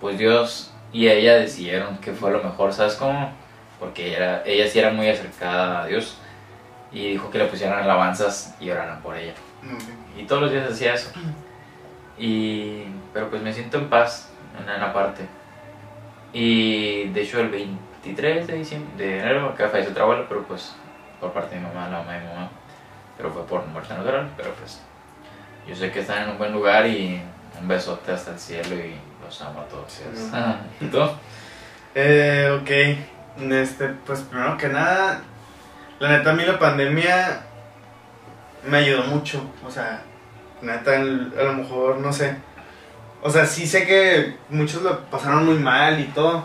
Pues Dios y ella decidieron que fue lo mejor, ¿sabes cómo? Porque ella, era, ella sí era muy acercada a Dios y dijo que le pusieran alabanzas y oraran por ella. Ok. Y todos los días hacía eso. Y, pero pues me siento en paz en una parte. Y de hecho el 23 de, diciembre, de enero acá falleció otra abuela, pero pues por parte de mi mamá, la mamá de mi mamá. Pero fue por muerte natural, pero pues yo sé que están en un buen lugar y un besote hasta el cielo y los amo a todos. Sí. Ah, ¿Y tú? Eh, ok. Este, pues primero que nada, la neta a mí la pandemia me ayudó mucho. O sea, neta, el- a lo mejor, no sé. O sea, sí sé que muchos lo pasaron muy mal y todo,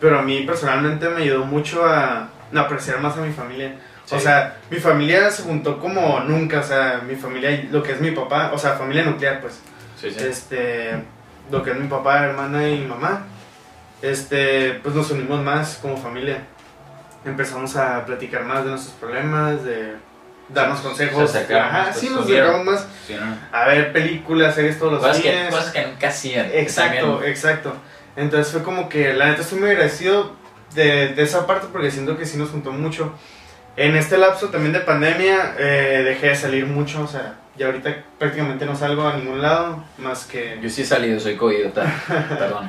pero a mí personalmente me ayudó mucho a, a apreciar más a mi familia. O sea, mi familia se juntó como nunca, o sea, mi familia, lo que es mi papá, o sea, familia nuclear, pues Sí, sí. este, lo que es mi papá, hermana y mamá, este, pues nos unimos más como familia. Empezamos a platicar más de nuestros problemas, de darnos consejos. Se Ajá, más, sí, pues, nos acercamos más Sí, ¿no? a ver películas, series todos los Cosas, que, días. cosas que nunca hacían. Exacto, También. exacto. Entonces fue como que, la neta, estoy muy agradecido de, de esa parte porque siento que sí nos juntó mucho. En este lapso también de pandemia eh, dejé de salir mucho, o sea, ya ahorita prácticamente no salgo a ningún lado más que... Yo sí he salido, soy COVID, perdón.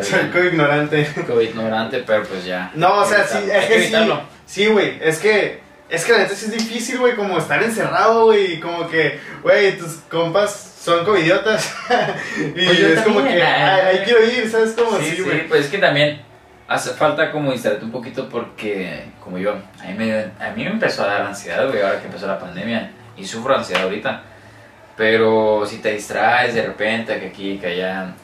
Soy co- ignorante. COVID ignorante, pero pues ya. No, o sea, sí, es que sí. Sí, güey, es que. Es que la neta sí es difícil, güey, como estar encerrado, güey, como que, güey, tus compas son covidiotas. y Pues es como que, ay, ahí quiero ir, ¿sabes? Como Sí, así, sí, güey. pues es que también hace falta como distraerte un poquito porque, como yo, a mí me, a mí me empezó a dar ansiedad, güey, ahora que empezó la pandemia. Y sufro ansiedad ahorita. Pero si te distraes de repente, que aquí, que allá,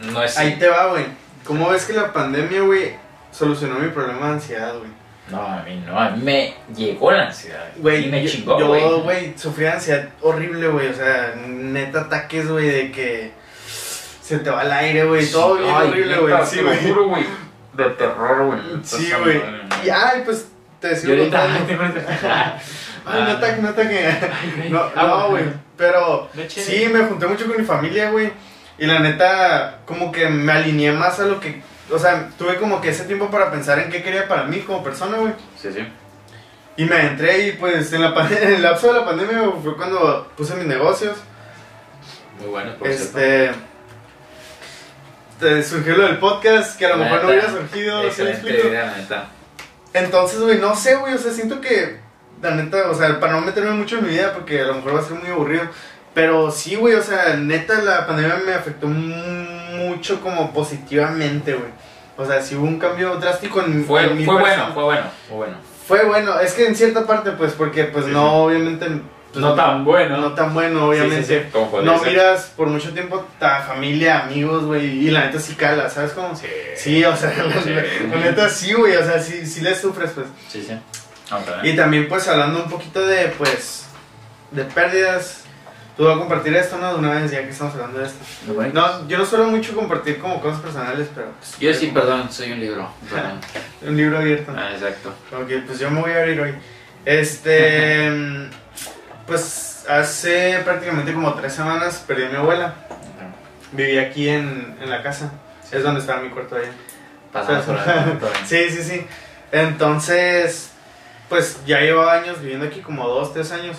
no es... Ahí te va, güey. ¿Cómo ves que la pandemia, güey, solucionó mi problema de ansiedad, güey? No, a mí no, a mí me llegó la ansiedad. Güey, y me yo- chingó, yo, güey. güey, sufrí ansiedad horrible, güey. O sea, neta ataques, güey, de que se te va el aire, güey. Todo bien Ay, horrible, güey. te Sí, güey. juro, güey. De terror, güey. Sí, güey. Y ay, pues te Y decía ahorita... Ay, no ataque, no ataque. No, Ah, no, güey. Pero sí, me junté mucho con mi familia, güey. Y la neta, como que me alineé más a lo que. O sea, tuve como que ese tiempo para pensar en qué quería para mí como persona, güey. Sí, sí. Y me entré y pues en, la, en el lapso de la pandemia fue cuando puse mis negocios. Muy bueno, por cierto. Te surgió lo del podcast, que a lo La mejor no hubiera surgido. ¿sí me Excelente explico? idea, la neta. Entonces, güey, no sé, güey, o sea, siento que, la neta, o sea, para no meterme mucho en mi vida, porque a lo mejor va a ser muy aburrido, pero sí, güey, o sea, neta, la pandemia me afectó mucho como positivamente, güey. O sea, sí hubo un cambio drástico en, Fue, en mi fue persona. bueno, fue bueno, fue bueno. Fue bueno, es que en cierta parte, pues, porque, pues, Sí, no, sí. obviamente, No tan bueno. no tan bueno, obviamente. Sí, sí, sí, como podría No ser. miras por mucho tiempo a familia, amigos, güey, y la neta sí cala, ¿sabes cómo? Sí, Sí, o sea, la, neta sí, güey, o sea, sí, sí le sufres, pues. sí. sí. Está Y también pues hablando un poquito de pues de pérdidas, tú vas a compartir esto, ¿no? De una vez, ya que estamos hablando de esto. No, yo no suelo mucho compartir como cosas personales, pero... Pues, Yo sí, perdón, soy un libro. Perdón. Un libro abierto. Ah, exacto. Ok, pues yo me voy a abrir hoy. Este. Pues hace prácticamente como tres semanas perdí a mi abuela. Vivía aquí en, en la casa. Es donde estaba mi cuarto allá. Pasamos por ahí. Sí, sí, sí. Entonces, pues ya llevaba años viviendo aquí, como dos, tres años.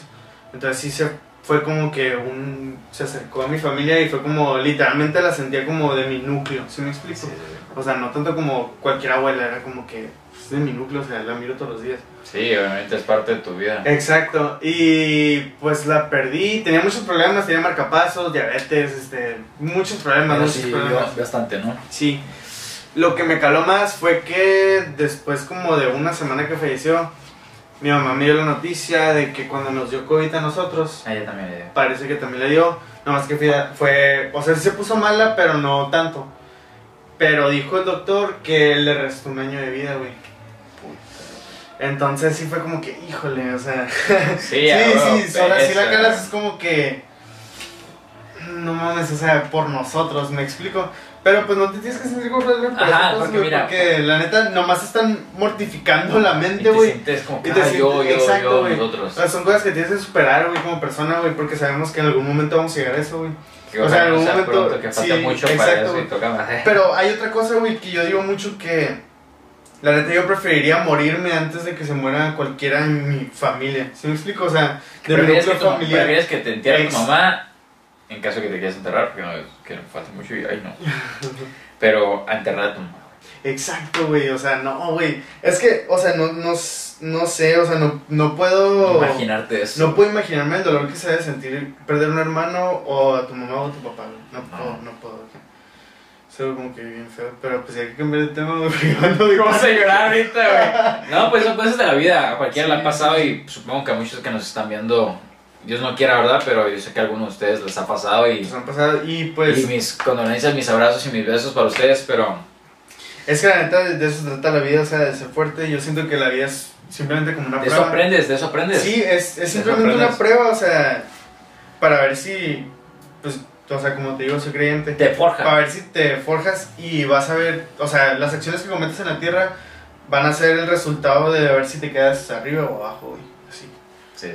Entonces sí se fue como que un... Se acercó a mi familia y fue como, literalmente la sentía como de mi núcleo, ¿sí me explico? Sí, sí, O sea, no tanto como cualquier abuela, era como que es de mi núcleo, o sea, la miro todos los días. sí, obviamente es parte de tu vida. Exacto, y pues la perdí, tenía muchos problemas, tenía marcapasos, diabetes, este, muchos problemas, Pero muchos sí, problemas. bastante, ¿no? Sí, lo que me caló más fue que después como de una semana que falleció, mi mamá me dio la noticia de que cuando nos dio COVID a nosotros, A ella también le dio. parece que también le dio, nomás que fue, fue, o sea, sí se puso mala, pero no tanto. Pero dijo el doctor que le restó un año de vida, güey. Entonces sí fue como que, híjole, o sea... Sí, sí, ah, sí, solo así la calas es como que... No mames, o sea, por nosotros, me explico. Pero pues no te tienes que sentir culpable por Ajá, cosas, porque güey, mira- porque la neta nomás están mortificando la Y mente, te güey. sientes como que Y te ah, sientes- yo, exacto, yo, nosotros. O sea, son cosas que tienes que superar, güey, como persona, güey, porque sabemos que en algún momento vamos a llegar a eso, güey. O sea, en algún momento- pronto, que falta sí, mucho para exacto, eso y güey. toca más. Pero hay otra cosa, güey, que yo digo mucho que... La neta, yo preferiría morirme antes de que se muera cualquiera en mi familia. ¿Sí me explico? O sea, de mi ¿Prefieres que, núcleo familiar. prefieres que te entierre tu mamá en caso que te quieras enterrar? Porque no, que falta mucho y ay no. Pero a enterrar a tu mamá. Exacto, güey, o sea, no, güey. Es que, o sea, no, no, no sé, o sea, no, no puedo... Imaginarte eso. No puedo imaginarme el dolor que se debe sentir perder un hermano o a tu mamá o a tu papá, güey. No No. puedo, no puedo. Es algo como que bien feo, pero pues hay que cambiar de tema, güey, Vamos a llorar ahorita, güey. No, pues son cosas de la vida. A cualquiera Sí, ha pasado sí, y supongo que a muchos que nos están viendo, Dios no quiera, ¿verdad? Pero yo sé que a algunos de ustedes les ha pasado y, Nos han pasado y pues... y mis condolencias, mis abrazos y mis besos para ustedes, pero Es que la neta de eso se trata la vida, o sea, de ser fuerte. Yo siento que la vida es simplemente como una de eso prueba. aprendes, de eso aprendes. Sí, es, es simplemente una prueba, o sea, para ver si, pues, o sea, como te digo, soy creyente. Te forja. Para ver si te forjas y vas a ver, o sea, las acciones que cometes en la tierra van a ser el resultado de ver si te quedas arriba o abajo, güey. Así. Sí.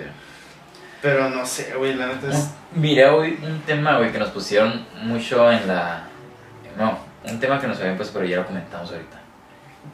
Pero no sé, güey, la neta es... Miré hoy un tema, güey, que nos pusieron mucho en la... No, un tema que nos habían puesto, pero ya lo comentamos ahorita.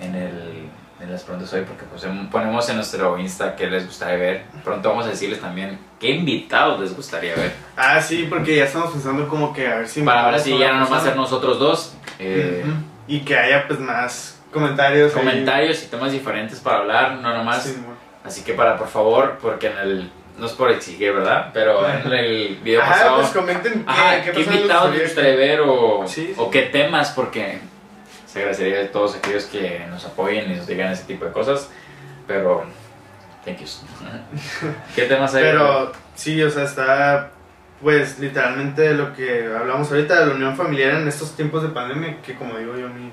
En el... En las preguntas hoy, porque pues em- ponemos en nuestro Insta qué les gustaría ver. Pronto vamos a decirles también qué invitados les gustaría ver. Ah, sí, porque ya estamos pensando como que a ver si... Para ahora sí ya no más nomás ser nosotros dos. eh, Y que haya, pues, más comentarios. ahí. Comentarios y temas diferentes para hablar, no nomás. Sí. Así que para, por favor, porque en el... No es por exigir, ¿verdad? Pero en el video Ajá, pasado... pues comenten qué, Ajá, ¿qué, personas les invitados les gustaría ver o, Sí, sí. o qué temas? Porque se agradecería de todos aquellos que nos apoyen y nos digan ese tipo de cosas. Pero, thank you. ¿Qué temas hay? Pero sí, o sea, está pues literalmente lo que hablamos ahorita de la unión familiar en estos tiempos de pandemia, que como digo yo, a mí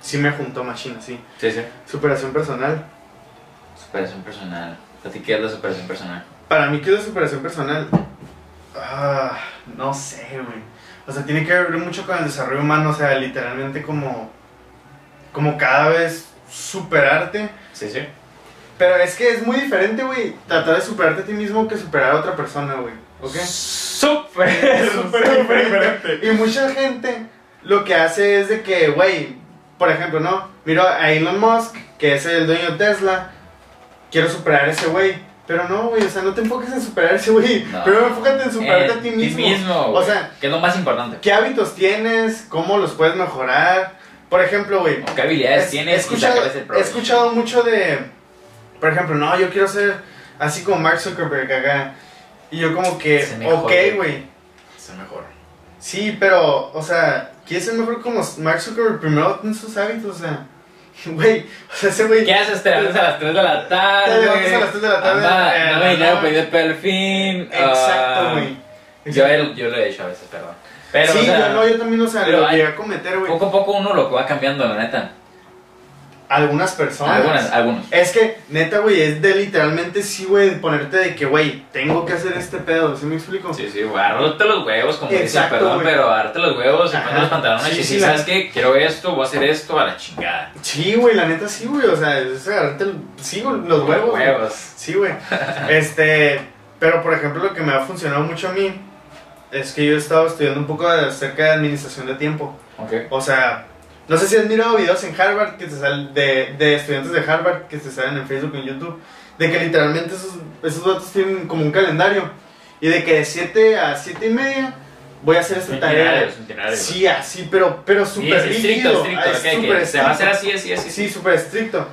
sí me juntó machina, sí. Sí, sí. Superación personal. Superación personal. ¿A ti qué es la superación personal? Para mí, ¿qué es la superación personal? Ah, no sé, güey. O sea, tiene que ver mucho con el desarrollo humano, o sea, literalmente como, como cada vez superarte. Sí, sí. Pero es que es muy diferente, güey, tratar de superarte a ti mismo que superar a otra persona, güey. ¿Ok? Súper, súper diferente. Y mucha gente lo que hace es de que, güey, por ejemplo, ¿no? Miro a Elon Musk, que es el dueño de Tesla, quiero superar a ese güey. Pero no, güey, o sea, no te enfoques en superar a ese güey. No. Primero enfócate en superarte Eh, a ti mismo. o O sea, ¿qué es lo más importante? ¿qué hábitos tienes? ¿Cómo los puedes mejorar? Por ejemplo, güey, ¿O ¿Qué habilidades es- tienes? he escuchado, he escuchado mucho de, por ejemplo, no, yo quiero ser así como Mark Zuckerberg acá. Y yo como que, ok, güey. el mejor. Sí, pero, o sea, ¿quieres ser mejor como Mark Zuckerberg? Primero ten sus hábitos, o sea, güey, o sea, ese güey... ¿Qué haces? Te levantas a las 3 de la tarde. Te levantas a las 3 de la tarde, Anda, eh, no me dinero para ir perfil. Exacto, ah, güey. Yo, he- yo lo he hecho a veces, perdón. Pero, sí, o sea, yo, no, yo también, o sea, lo llegué a cometer, güey. poco a poco uno lo va cambiando, la neta. Algunas personas. Algunas, algunos. Es que, neta, güey, es de literalmente sí, güey, ponerte de que, güey, tengo que hacer este pedo, ¿sí me explico? Sí, sí, güey, agárrate los huevos, como Exacto, perdón, pero agárrate los huevos y ponte los pantalones Sí, y sí, si la- sabes qué, quiero esto, voy a hacer esto a la chingada. Sí, güey, la neta sí, güey, o sea, es agarrarte, el- sí, güey, los huevos. güey. huevos. Sí, güey. Este, pero por ejemplo, lo que me ha funcionado mucho a mí es que yo he estado estudiando un poco acerca de administración de tiempo. Ok. O sea, no sé si has mirado videos en Harvard que te salen de, de estudiantes de Harvard que te salen en Facebook y en YouTube. De que literalmente esos, esos datos tienen como un calendario. Y de que de 7 a 7 y media voy a hacer esta tarea. Sí, así, pero, pero Sí, súper es estricto, es que súper se va a hacer así, así, así. Sí, súper estricto.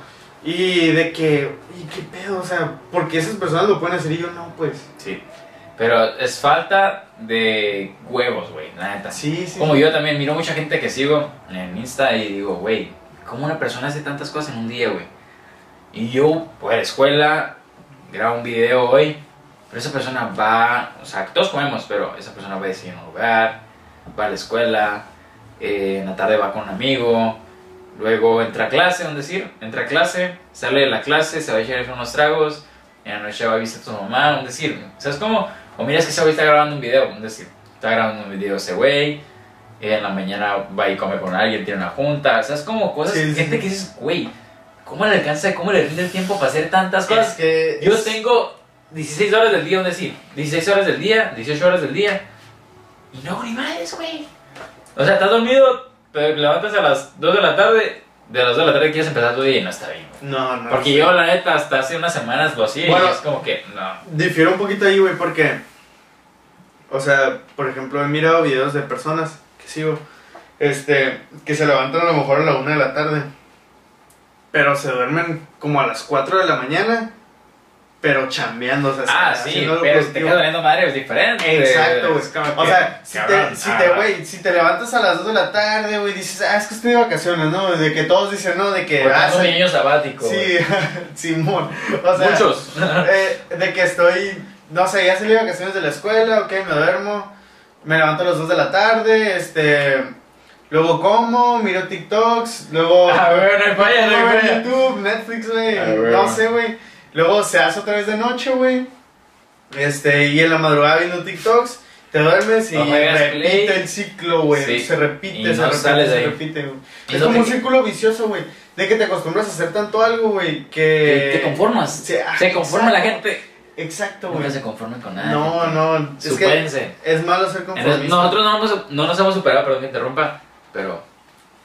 Y de que, ¿y qué pedo? O sea, porque esas personas lo pueden hacer y yo no, pues. Sí. Pero es falta de huevos, güey, la neta. Sí, sí. Como yo también miro mucha gente que sigo en Insta y digo, güey, ¿cómo una persona hace tantas cosas en un día, güey? Y yo la escuela, grabo un video hoy, pero esa persona va, o sea, todos comemos, pero esa persona va a decidir un lugar, va a la escuela, eh, en la tarde va con un amigo, luego entra a clase, un decir, entra a clase, sale de la clase, se va a echar unos tragos, en la noche va a visitar a tu mamá, un decir, ¿sabes cómo? O miras que ese güey está grabando un video, un decir, está grabando un video ese güey, en la mañana va y come con alguien, tiene una junta, ¿sabes? Como cosas, Sí, sí, gente que dices, güey, ¿cómo le alcanza, cómo le rinde el tiempo para hacer tantas cosas? Es que. Yo es- tengo 16 horas del día, un decir, 16 horas del día, 18 horas del día, y no hago ni madres, güey. O sea, estás dormido, te levantas a las 2 de la tarde, de las 2 de la tarde quieres empezar tu día y no está bien, güey. No, no. Porque yo, la neta, hasta hace unas semanas lo hacía Bueno. y es como que, no. Difiero un poquito ahí, güey, porque. O sea, por ejemplo, he mirado videos de personas que sigo. Este. Que se levantan a lo mejor a la una de la tarde. Pero se duermen como a las 4 de la mañana. Pero chambeando, o sea, Ah, sí, haciendo algo pero si te quedas doliendo madre es diferente. Exacto, güey. O sea, si te, si ah, te, güey, si te levantas a las 2 de la tarde, güey, dices, ah, es que estoy de vacaciones, ¿no? De que todos dicen, no, de que, ah, es un soy- niño sabático. Sí. Simón. O sea, Muchos. eh, de que estoy, no sé, ya salí de vacaciones de la escuela, ok, me duermo, me levanto a las 2 de la tarde, este, luego como, miro TikToks, luego... Ah, güey, no hay falla, no hay falla. YouTube, Netflix, güey, Ah, güey. no sé, güey. Luego se hace otra vez de noche, güey. Este, y en la madrugada viendo TikToks, te duermes y repite Play. el ciclo, güey. Sí. Se repite, Y se no repite, sales se ahí. repite, güey. Es no como un círculo vicioso, güey. De que te acostumbras a hacer tanto algo, güey, que... te conformas. Ah, se conforma la gente. Exacto, güey. Nunca se conforman con nada. No, no, es que es malo ser conformista. nosotros no, hemos- no nos hemos superado, perdón que interrumpa, pero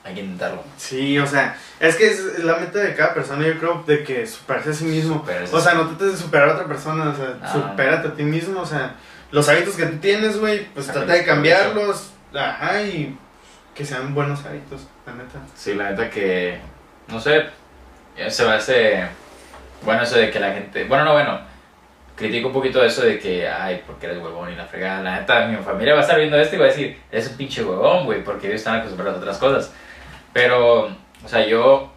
hay que intentarlo. Sí, o sea, es que es, es la meta de cada persona, yo creo, de que superarse a sí mismo. Superarse. O sea, no trates de superar a otra persona, o sea, No, supérate a ti mismo, o sea, los hábitos que tú tienes, güey, pues trata de cambiarlos, ajá, y que sean buenos hábitos, la neta. Sí, la neta que, no sé, se me hace bueno eso de que la gente, bueno, no, bueno, critico un poquito eso de que, ay, porque eres huevón y la fregada. La neta, mi familia va a estar viendo esto y va a decir, eres un pinche huevón, güey, porque ellos están acostumbrados a otras cosas. Pero, o sea, yo,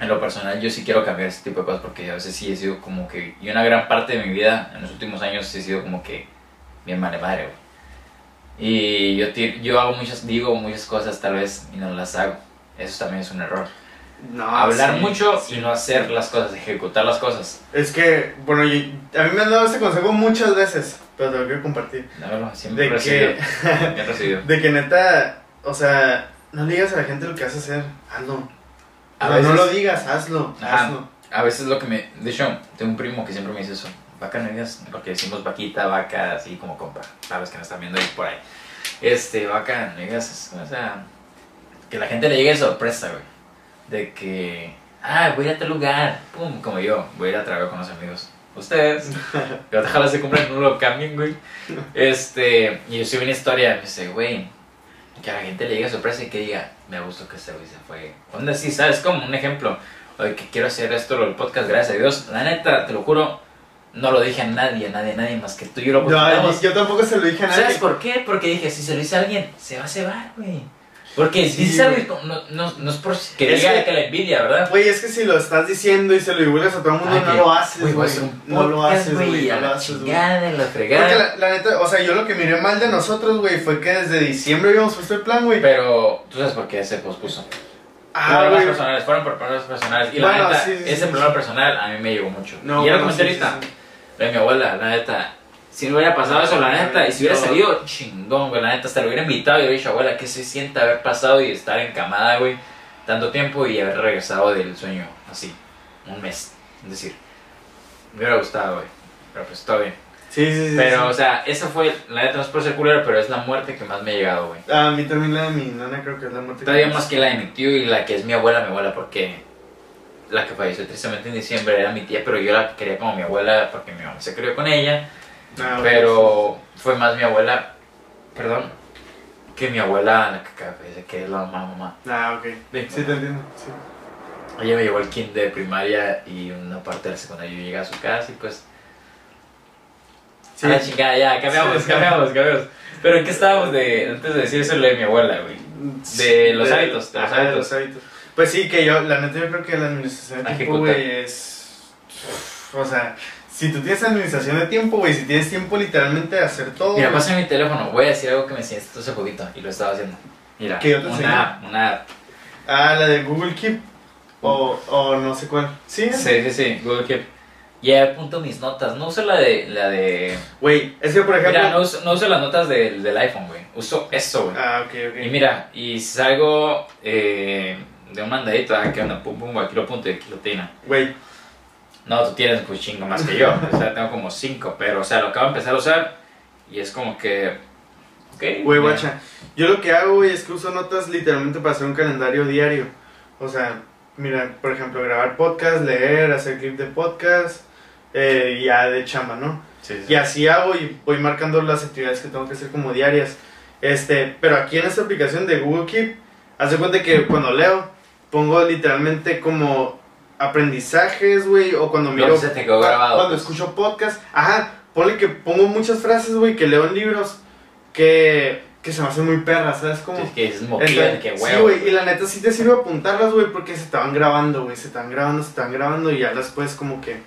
en lo personal, yo sí quiero cambiar ese tipo de cosas porque a veces sí he sido como que, y una gran parte de mi vida, en los últimos años, sí he sido como que bien madre madre, güey. Y yo, yo hago muchas, digo muchas cosas tal vez y no las hago. Eso también es un error. No, Hablar sí, mucho sí. y no hacer las cosas, ejecutar las cosas. Es que, bueno, yo- a mí me han dado este consejo muchas veces, pero te lo quiero compartir. Dámelo, siempre De he recibido. que, Bien recibido. de que neta, o sea, no le digas a la gente lo que vas a hacer, hazlo. A sea, no veces- lo digas, hazlo, Ajá. hazlo. A veces lo que me... De hecho, tengo un primo que siempre me dice eso. Vaca no digas, porque decimos vaquita, vaca, así como compa. Sabes que nos están viendo ahí por ahí. Este, vaca, no digas, o sea... Que la gente le llegue sorpresa, güey. De que... Ah, voy a ir a tal lugar. Pum, como yo. Voy a ir a trabajar con los amigos. Ustedes. que ojalá se cumplan, no lo cambien, güey. Este... Y yo subí una historia. Me dice, güey... Que a la gente le llegue sorpresa y que diga... Me gustó que este güey se fue. Onda así, ¿sabes? Como un ejemplo. Oye, que quiero hacer esto, el podcast, gracias a Dios. La neta, te lo juro, no lo dije a nadie, a nadie, a nadie más que tú y yo lo No, yo tampoco se lo dije a nadie. ¿Sabes por qué? Porque dije, si se lo dice a alguien, se va a cebar, güey. Porque Sí, dices algo güey. no, no, no es por que Es diga que- que la envidia, ¿verdad? Güey, es que si lo estás diciendo y se lo divulgas a todo el mundo, Ay, no que, lo haces, güey, güey. hacer un No lo haces, güey, güey. No lo la haces, güey. chingada, en la fregada. Porque la, la neta, o sea, yo lo que miré mal de nosotros, güey, fue que desde diciembre habíamos puesto el plan, güey. Pero, ¿tú sabes por qué se pospuso? Ah, problemas güey. personales, fueron por problemas personales. Y la Bueno, neta, sí, sí, ese problema personal a mí me llegó mucho. No, y ya lo comenté ahorita. Lo de mi abuela, la neta. Si no hubiera pasado eso, la neta, y si hubiera salido, chingón, güey, la neta, hasta lo hubiera invitado y hubiera dicho, abuela, ¿qué se siente haber pasado y estar encamada, güey, tanto tiempo y haber regresado del sueño, así, un mes? Es decir, me hubiera gustado, güey, pero pues todo bien. Sí, sí, sí. Pero, sí. o sea, esa fue, la neta, no es por ser culero, pero es la muerte que más me ha llegado, güey. A mí también la de mi nana creo que es la muerte. Todavía más que la de mi tío y la que es mi abuela, mi abuela, porque la que falleció tristemente en diciembre era mi tía, pero yo la quería como mi abuela porque mi mamá se crió con ella. Ah, Pero fue más mi abuela, perdón, que mi abuela la que es la mamá, mamá. Ah, ok. Sí. Sí, te entiendo. Sí. Ella me llevó el kinder de primaria y una parte de la secundaria. Yo llegué a su casa y pues. Sí. A la chingada, ya, cambiamos, Sí. cambiamos, cambiamos. Pero ¿en qué estábamos de, antes de decir eso lo de mi abuela, güey? De los hábitos, de los Ajá, de hábitos. los hábitos. Pues sí, que yo, la neta, yo creo que la administración de güey, es. O sea, si tú tienes administración de tiempo, güey, si tienes tiempo literalmente de hacer todo. Mira, pásame mi teléfono, voy a decir algo que me enseñaste hace poquito y lo estaba haciendo. Mira, ¿Qué enseñé? una app, una app. Ah, la de Google Keep. O, o no sé cuál. Sí, Sí, sí, sí, Google Keep. Ya apunto mis notas, no uso la de, la de... Güey, es que por ejemplo. Mira, no uso, no uso las notas del, del iPhone, güey. Uso eso, güey. Ah, ok, ok. Y mira, y salgo eh, de un mandadito, ah, ¿qué onda? Pum, pum, aquí lo apunto y aquí lo. Güey, No, tú tienes pues chingo más que yo. O sea, tengo como cinco, pero o sea, lo acabo de empezar a usar y es como que... Ok. güey, guacha. Yo lo que hago, güey, es que uso notas literalmente para hacer un calendario diario. O sea, mira, por ejemplo, grabar podcast, leer, hacer clip de podcast, eh, ya de chamba, ¿no? Sí, sí. Y así hago y voy marcando las actividades que tengo que hacer como diarias. Este, pero aquí en esta aplicación de Google Keep, haz de cuenta que cuando leo, pongo literalmente como aprendizajes, güey, o cuando miro... se te quedó grabado, Cuando escucho podcast, ajá, ponle que pongo muchas frases, güey, que leo en libros, que, que se me hacen muy perras, ¿sabes? Como... Sí, que es Entonces, que sí, huevo. güey, y la neta sí te sirve apuntarlas, güey, porque se te van grabando, güey, se te van grabando, se te van grabando y ya después como que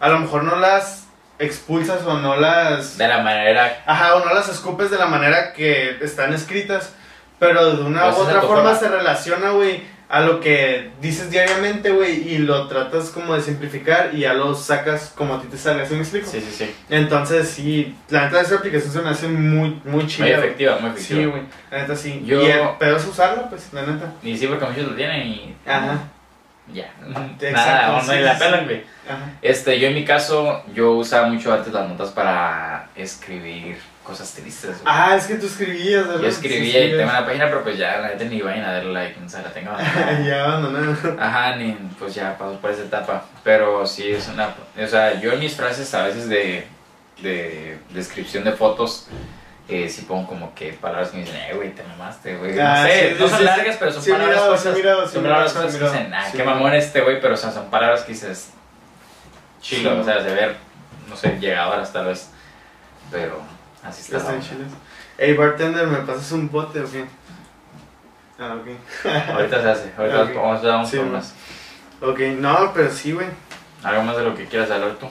a lo mejor no las expulsas o no las... De la manera... Ajá, o no las escupes de la manera que están escritas, pero de una Pues u es otra forma. se relaciona, güey, a lo que dices diariamente, güey, y lo tratas como de simplificar y ya lo sacas como a ti te salga, ¿sí me explico? Sí, sí, sí. Entonces, sí, la neta esa aplicación se me hace muy, muy chida. Muy efectiva, muy efectiva. Sí, güey, la neta sí. Yo- Y el pedo es usarla, pues, la neta. Y sí, porque muchos lo tienen y... Ajá. Ya. Exacto, Nada, no, no la pelan, güey. Ajá. Este, yo en mi caso, yo usaba mucho antes las notas para escribir cosas tristes, güey. Ah, es que tú escribías, ¿verdad? Yo escribía y tengo una página, pero pues ya la neta ni vayan a darle like, o sea, la tengo abandonada. ya abandonado. Ajá, ni, pues ya pasó por esa etapa. Pero sí es una. O sea, yo en mis frases a veces de, de descripción de fotos, eh, sí pongo como que palabras que me dicen, eh, güey, te mamaste, güey. Ah, no sé, sí, no son sí, largas, pero son sí palabras. mirado, cosas, mirado, son palabras cosas que dicen, ah, qué mamón este, güey, pero o sea, son palabras que dices, chilo, o sea, de ver, no sé, llegadoras tal vez. Pero así está. Están chiles. Ey, bartender, ¿me pasas un bote o qué? Ah, ok. Ahorita se hace, ahorita Ok. vamos, vamos Sí, por más. ok, no, pero sí, güey. Algo más de lo que quieras hablar tú.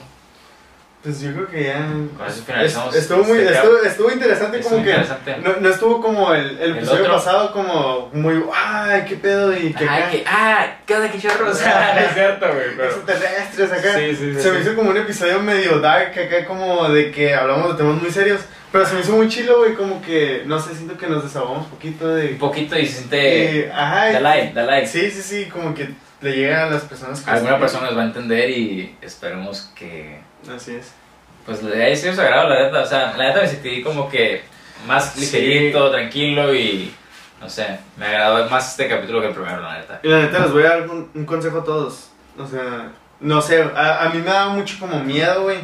Pues yo creo que ya. Con eso finalizamos. Es- estuvo, muy, este estuvo, estuvo interesante, Estuvo como que. No, no estuvo como el, el episodio pasado, como muy. ¡Ay, qué pedo! Y que Ay, que, ah, ¿qué onda, qué chorros? es cierto, güey, pero... Extraterrestres acá. Sí, sí, sí, se me hizo como un episodio medio dark acá, como de que hablamos de temas muy serios. Pero se me hizo muy chilo, güey, como que. No sé, siento que nos desahogamos un poquito de. Un poquito y siente... Eh, ajá. Da like, da like. Sí, sí, sí, como que le llega a las personas que Alguna persona nos va a entender y esperemos que... Así es. Pues le haya sido sagrado, la neta. O sea, la neta me sentí como que más Sí. ligerito, tranquilo y... No sé, me agradó más este capítulo que el primero, la neta. Y la neta les voy a dar un, un consejo a todos. O sea, no sé, a, a mí me da mucho como miedo, güey.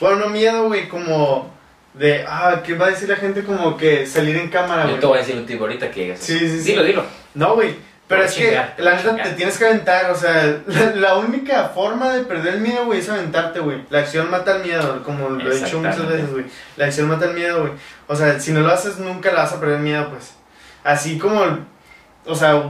Bueno, no miedo, güey, como de, ah, ¿qué va a decir la gente? Como que salir en cámara, Yo güey. te voy a decir un tipo ahorita que digas. Sí, sí, sí. Dilo, dilo. No, güey. Pero es que, la neta, te tienes que aventar. O sea, la, la única forma de perder el miedo, güey, es aventarte, güey. La acción mata el miedo, como lo he dicho muchas veces, güey. La acción mata el miedo, güey. O sea, si no lo haces, nunca la vas a perder el miedo, pues. Así como, o sea,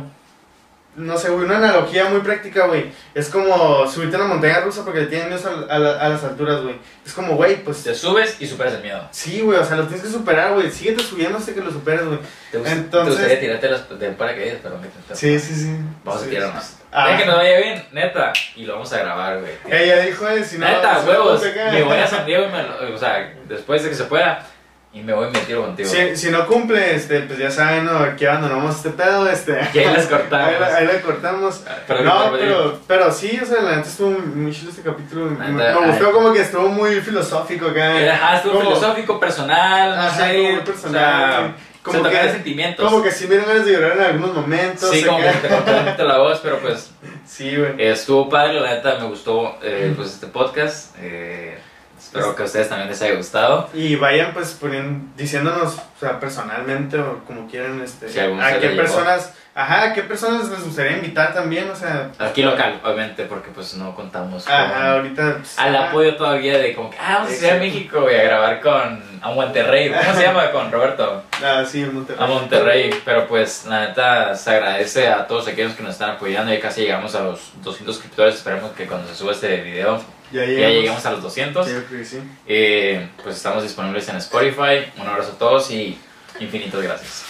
no sé, güey, una analogía muy práctica, güey. Es como subirte a una montaña rusa porque le tienen miedo a, a la- a las alturas, güey. Es como, güey, pues. Te subes y superas el miedo. Sí, güey, o sea, lo tienes que superar, güey. Síguete subiendo hasta que lo superes, güey. Te, Entonces- te gustaría tirarte las del paracaídas, pero que te- Sí, sí, sí. Vamos Sí, a tirarnos. Ah. Deja que nos vaya bien, neta. Y lo vamos a grabar, güey. Ella dijo, eh, si no. neta, no, huevos. Me voy a San Diego y me lo- O sea, después de que se pueda. Y me voy y me tiro contigo. Si, si no cumple, este, pues ya saben, ¿no? Aquí abandonamos este pedo, este. Y ahí las cortamos. Ahí, la- ahí la cortamos. Pero no, pero, pero sí, o sea, la neta estuvo muy chido este capítulo. Me, gustó como que estuvo muy filosófico acá. Era, ah, estuvo Como- filosófico, personal, no Ajá, sé. como muy personal, o sea. Como que- sentimientos. Como que sí me dieron ganas de llorar en algunos momentos. sí, como que te poquito la voz, pero pues Sí, güey. estuvo padre, la neta me gustó eh, pues este podcast. Eh, espero que a ustedes también les haya gustado. Y vayan pues poniendo, diciéndonos, o sea, personalmente o como quieran, este, Si a qué personas, ajá, a qué personas les gustaría invitar también, o sea, Aquí local, obviamente, porque pues no contamos con ajá, ahorita, pues, al apoyo todavía de como que, ah, vamos a ir a Exacto. México y a grabar con a Monterrey. ¿Cómo se llama? Con Roberto. Ah, sí, en Monterrey. A Monterrey, pero pues la neta se agradece a todos aquellos que nos están apoyando. Ya casi llegamos a los 200 suscriptores. Esperemos que cuando se suba este video Ya ya llegamos. lleguemos a los 200. Sí, yo creo que sí. Eh, pues estamos disponibles en Spotify. Un abrazo a todos y infinitas gracias.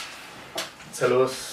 Saludos.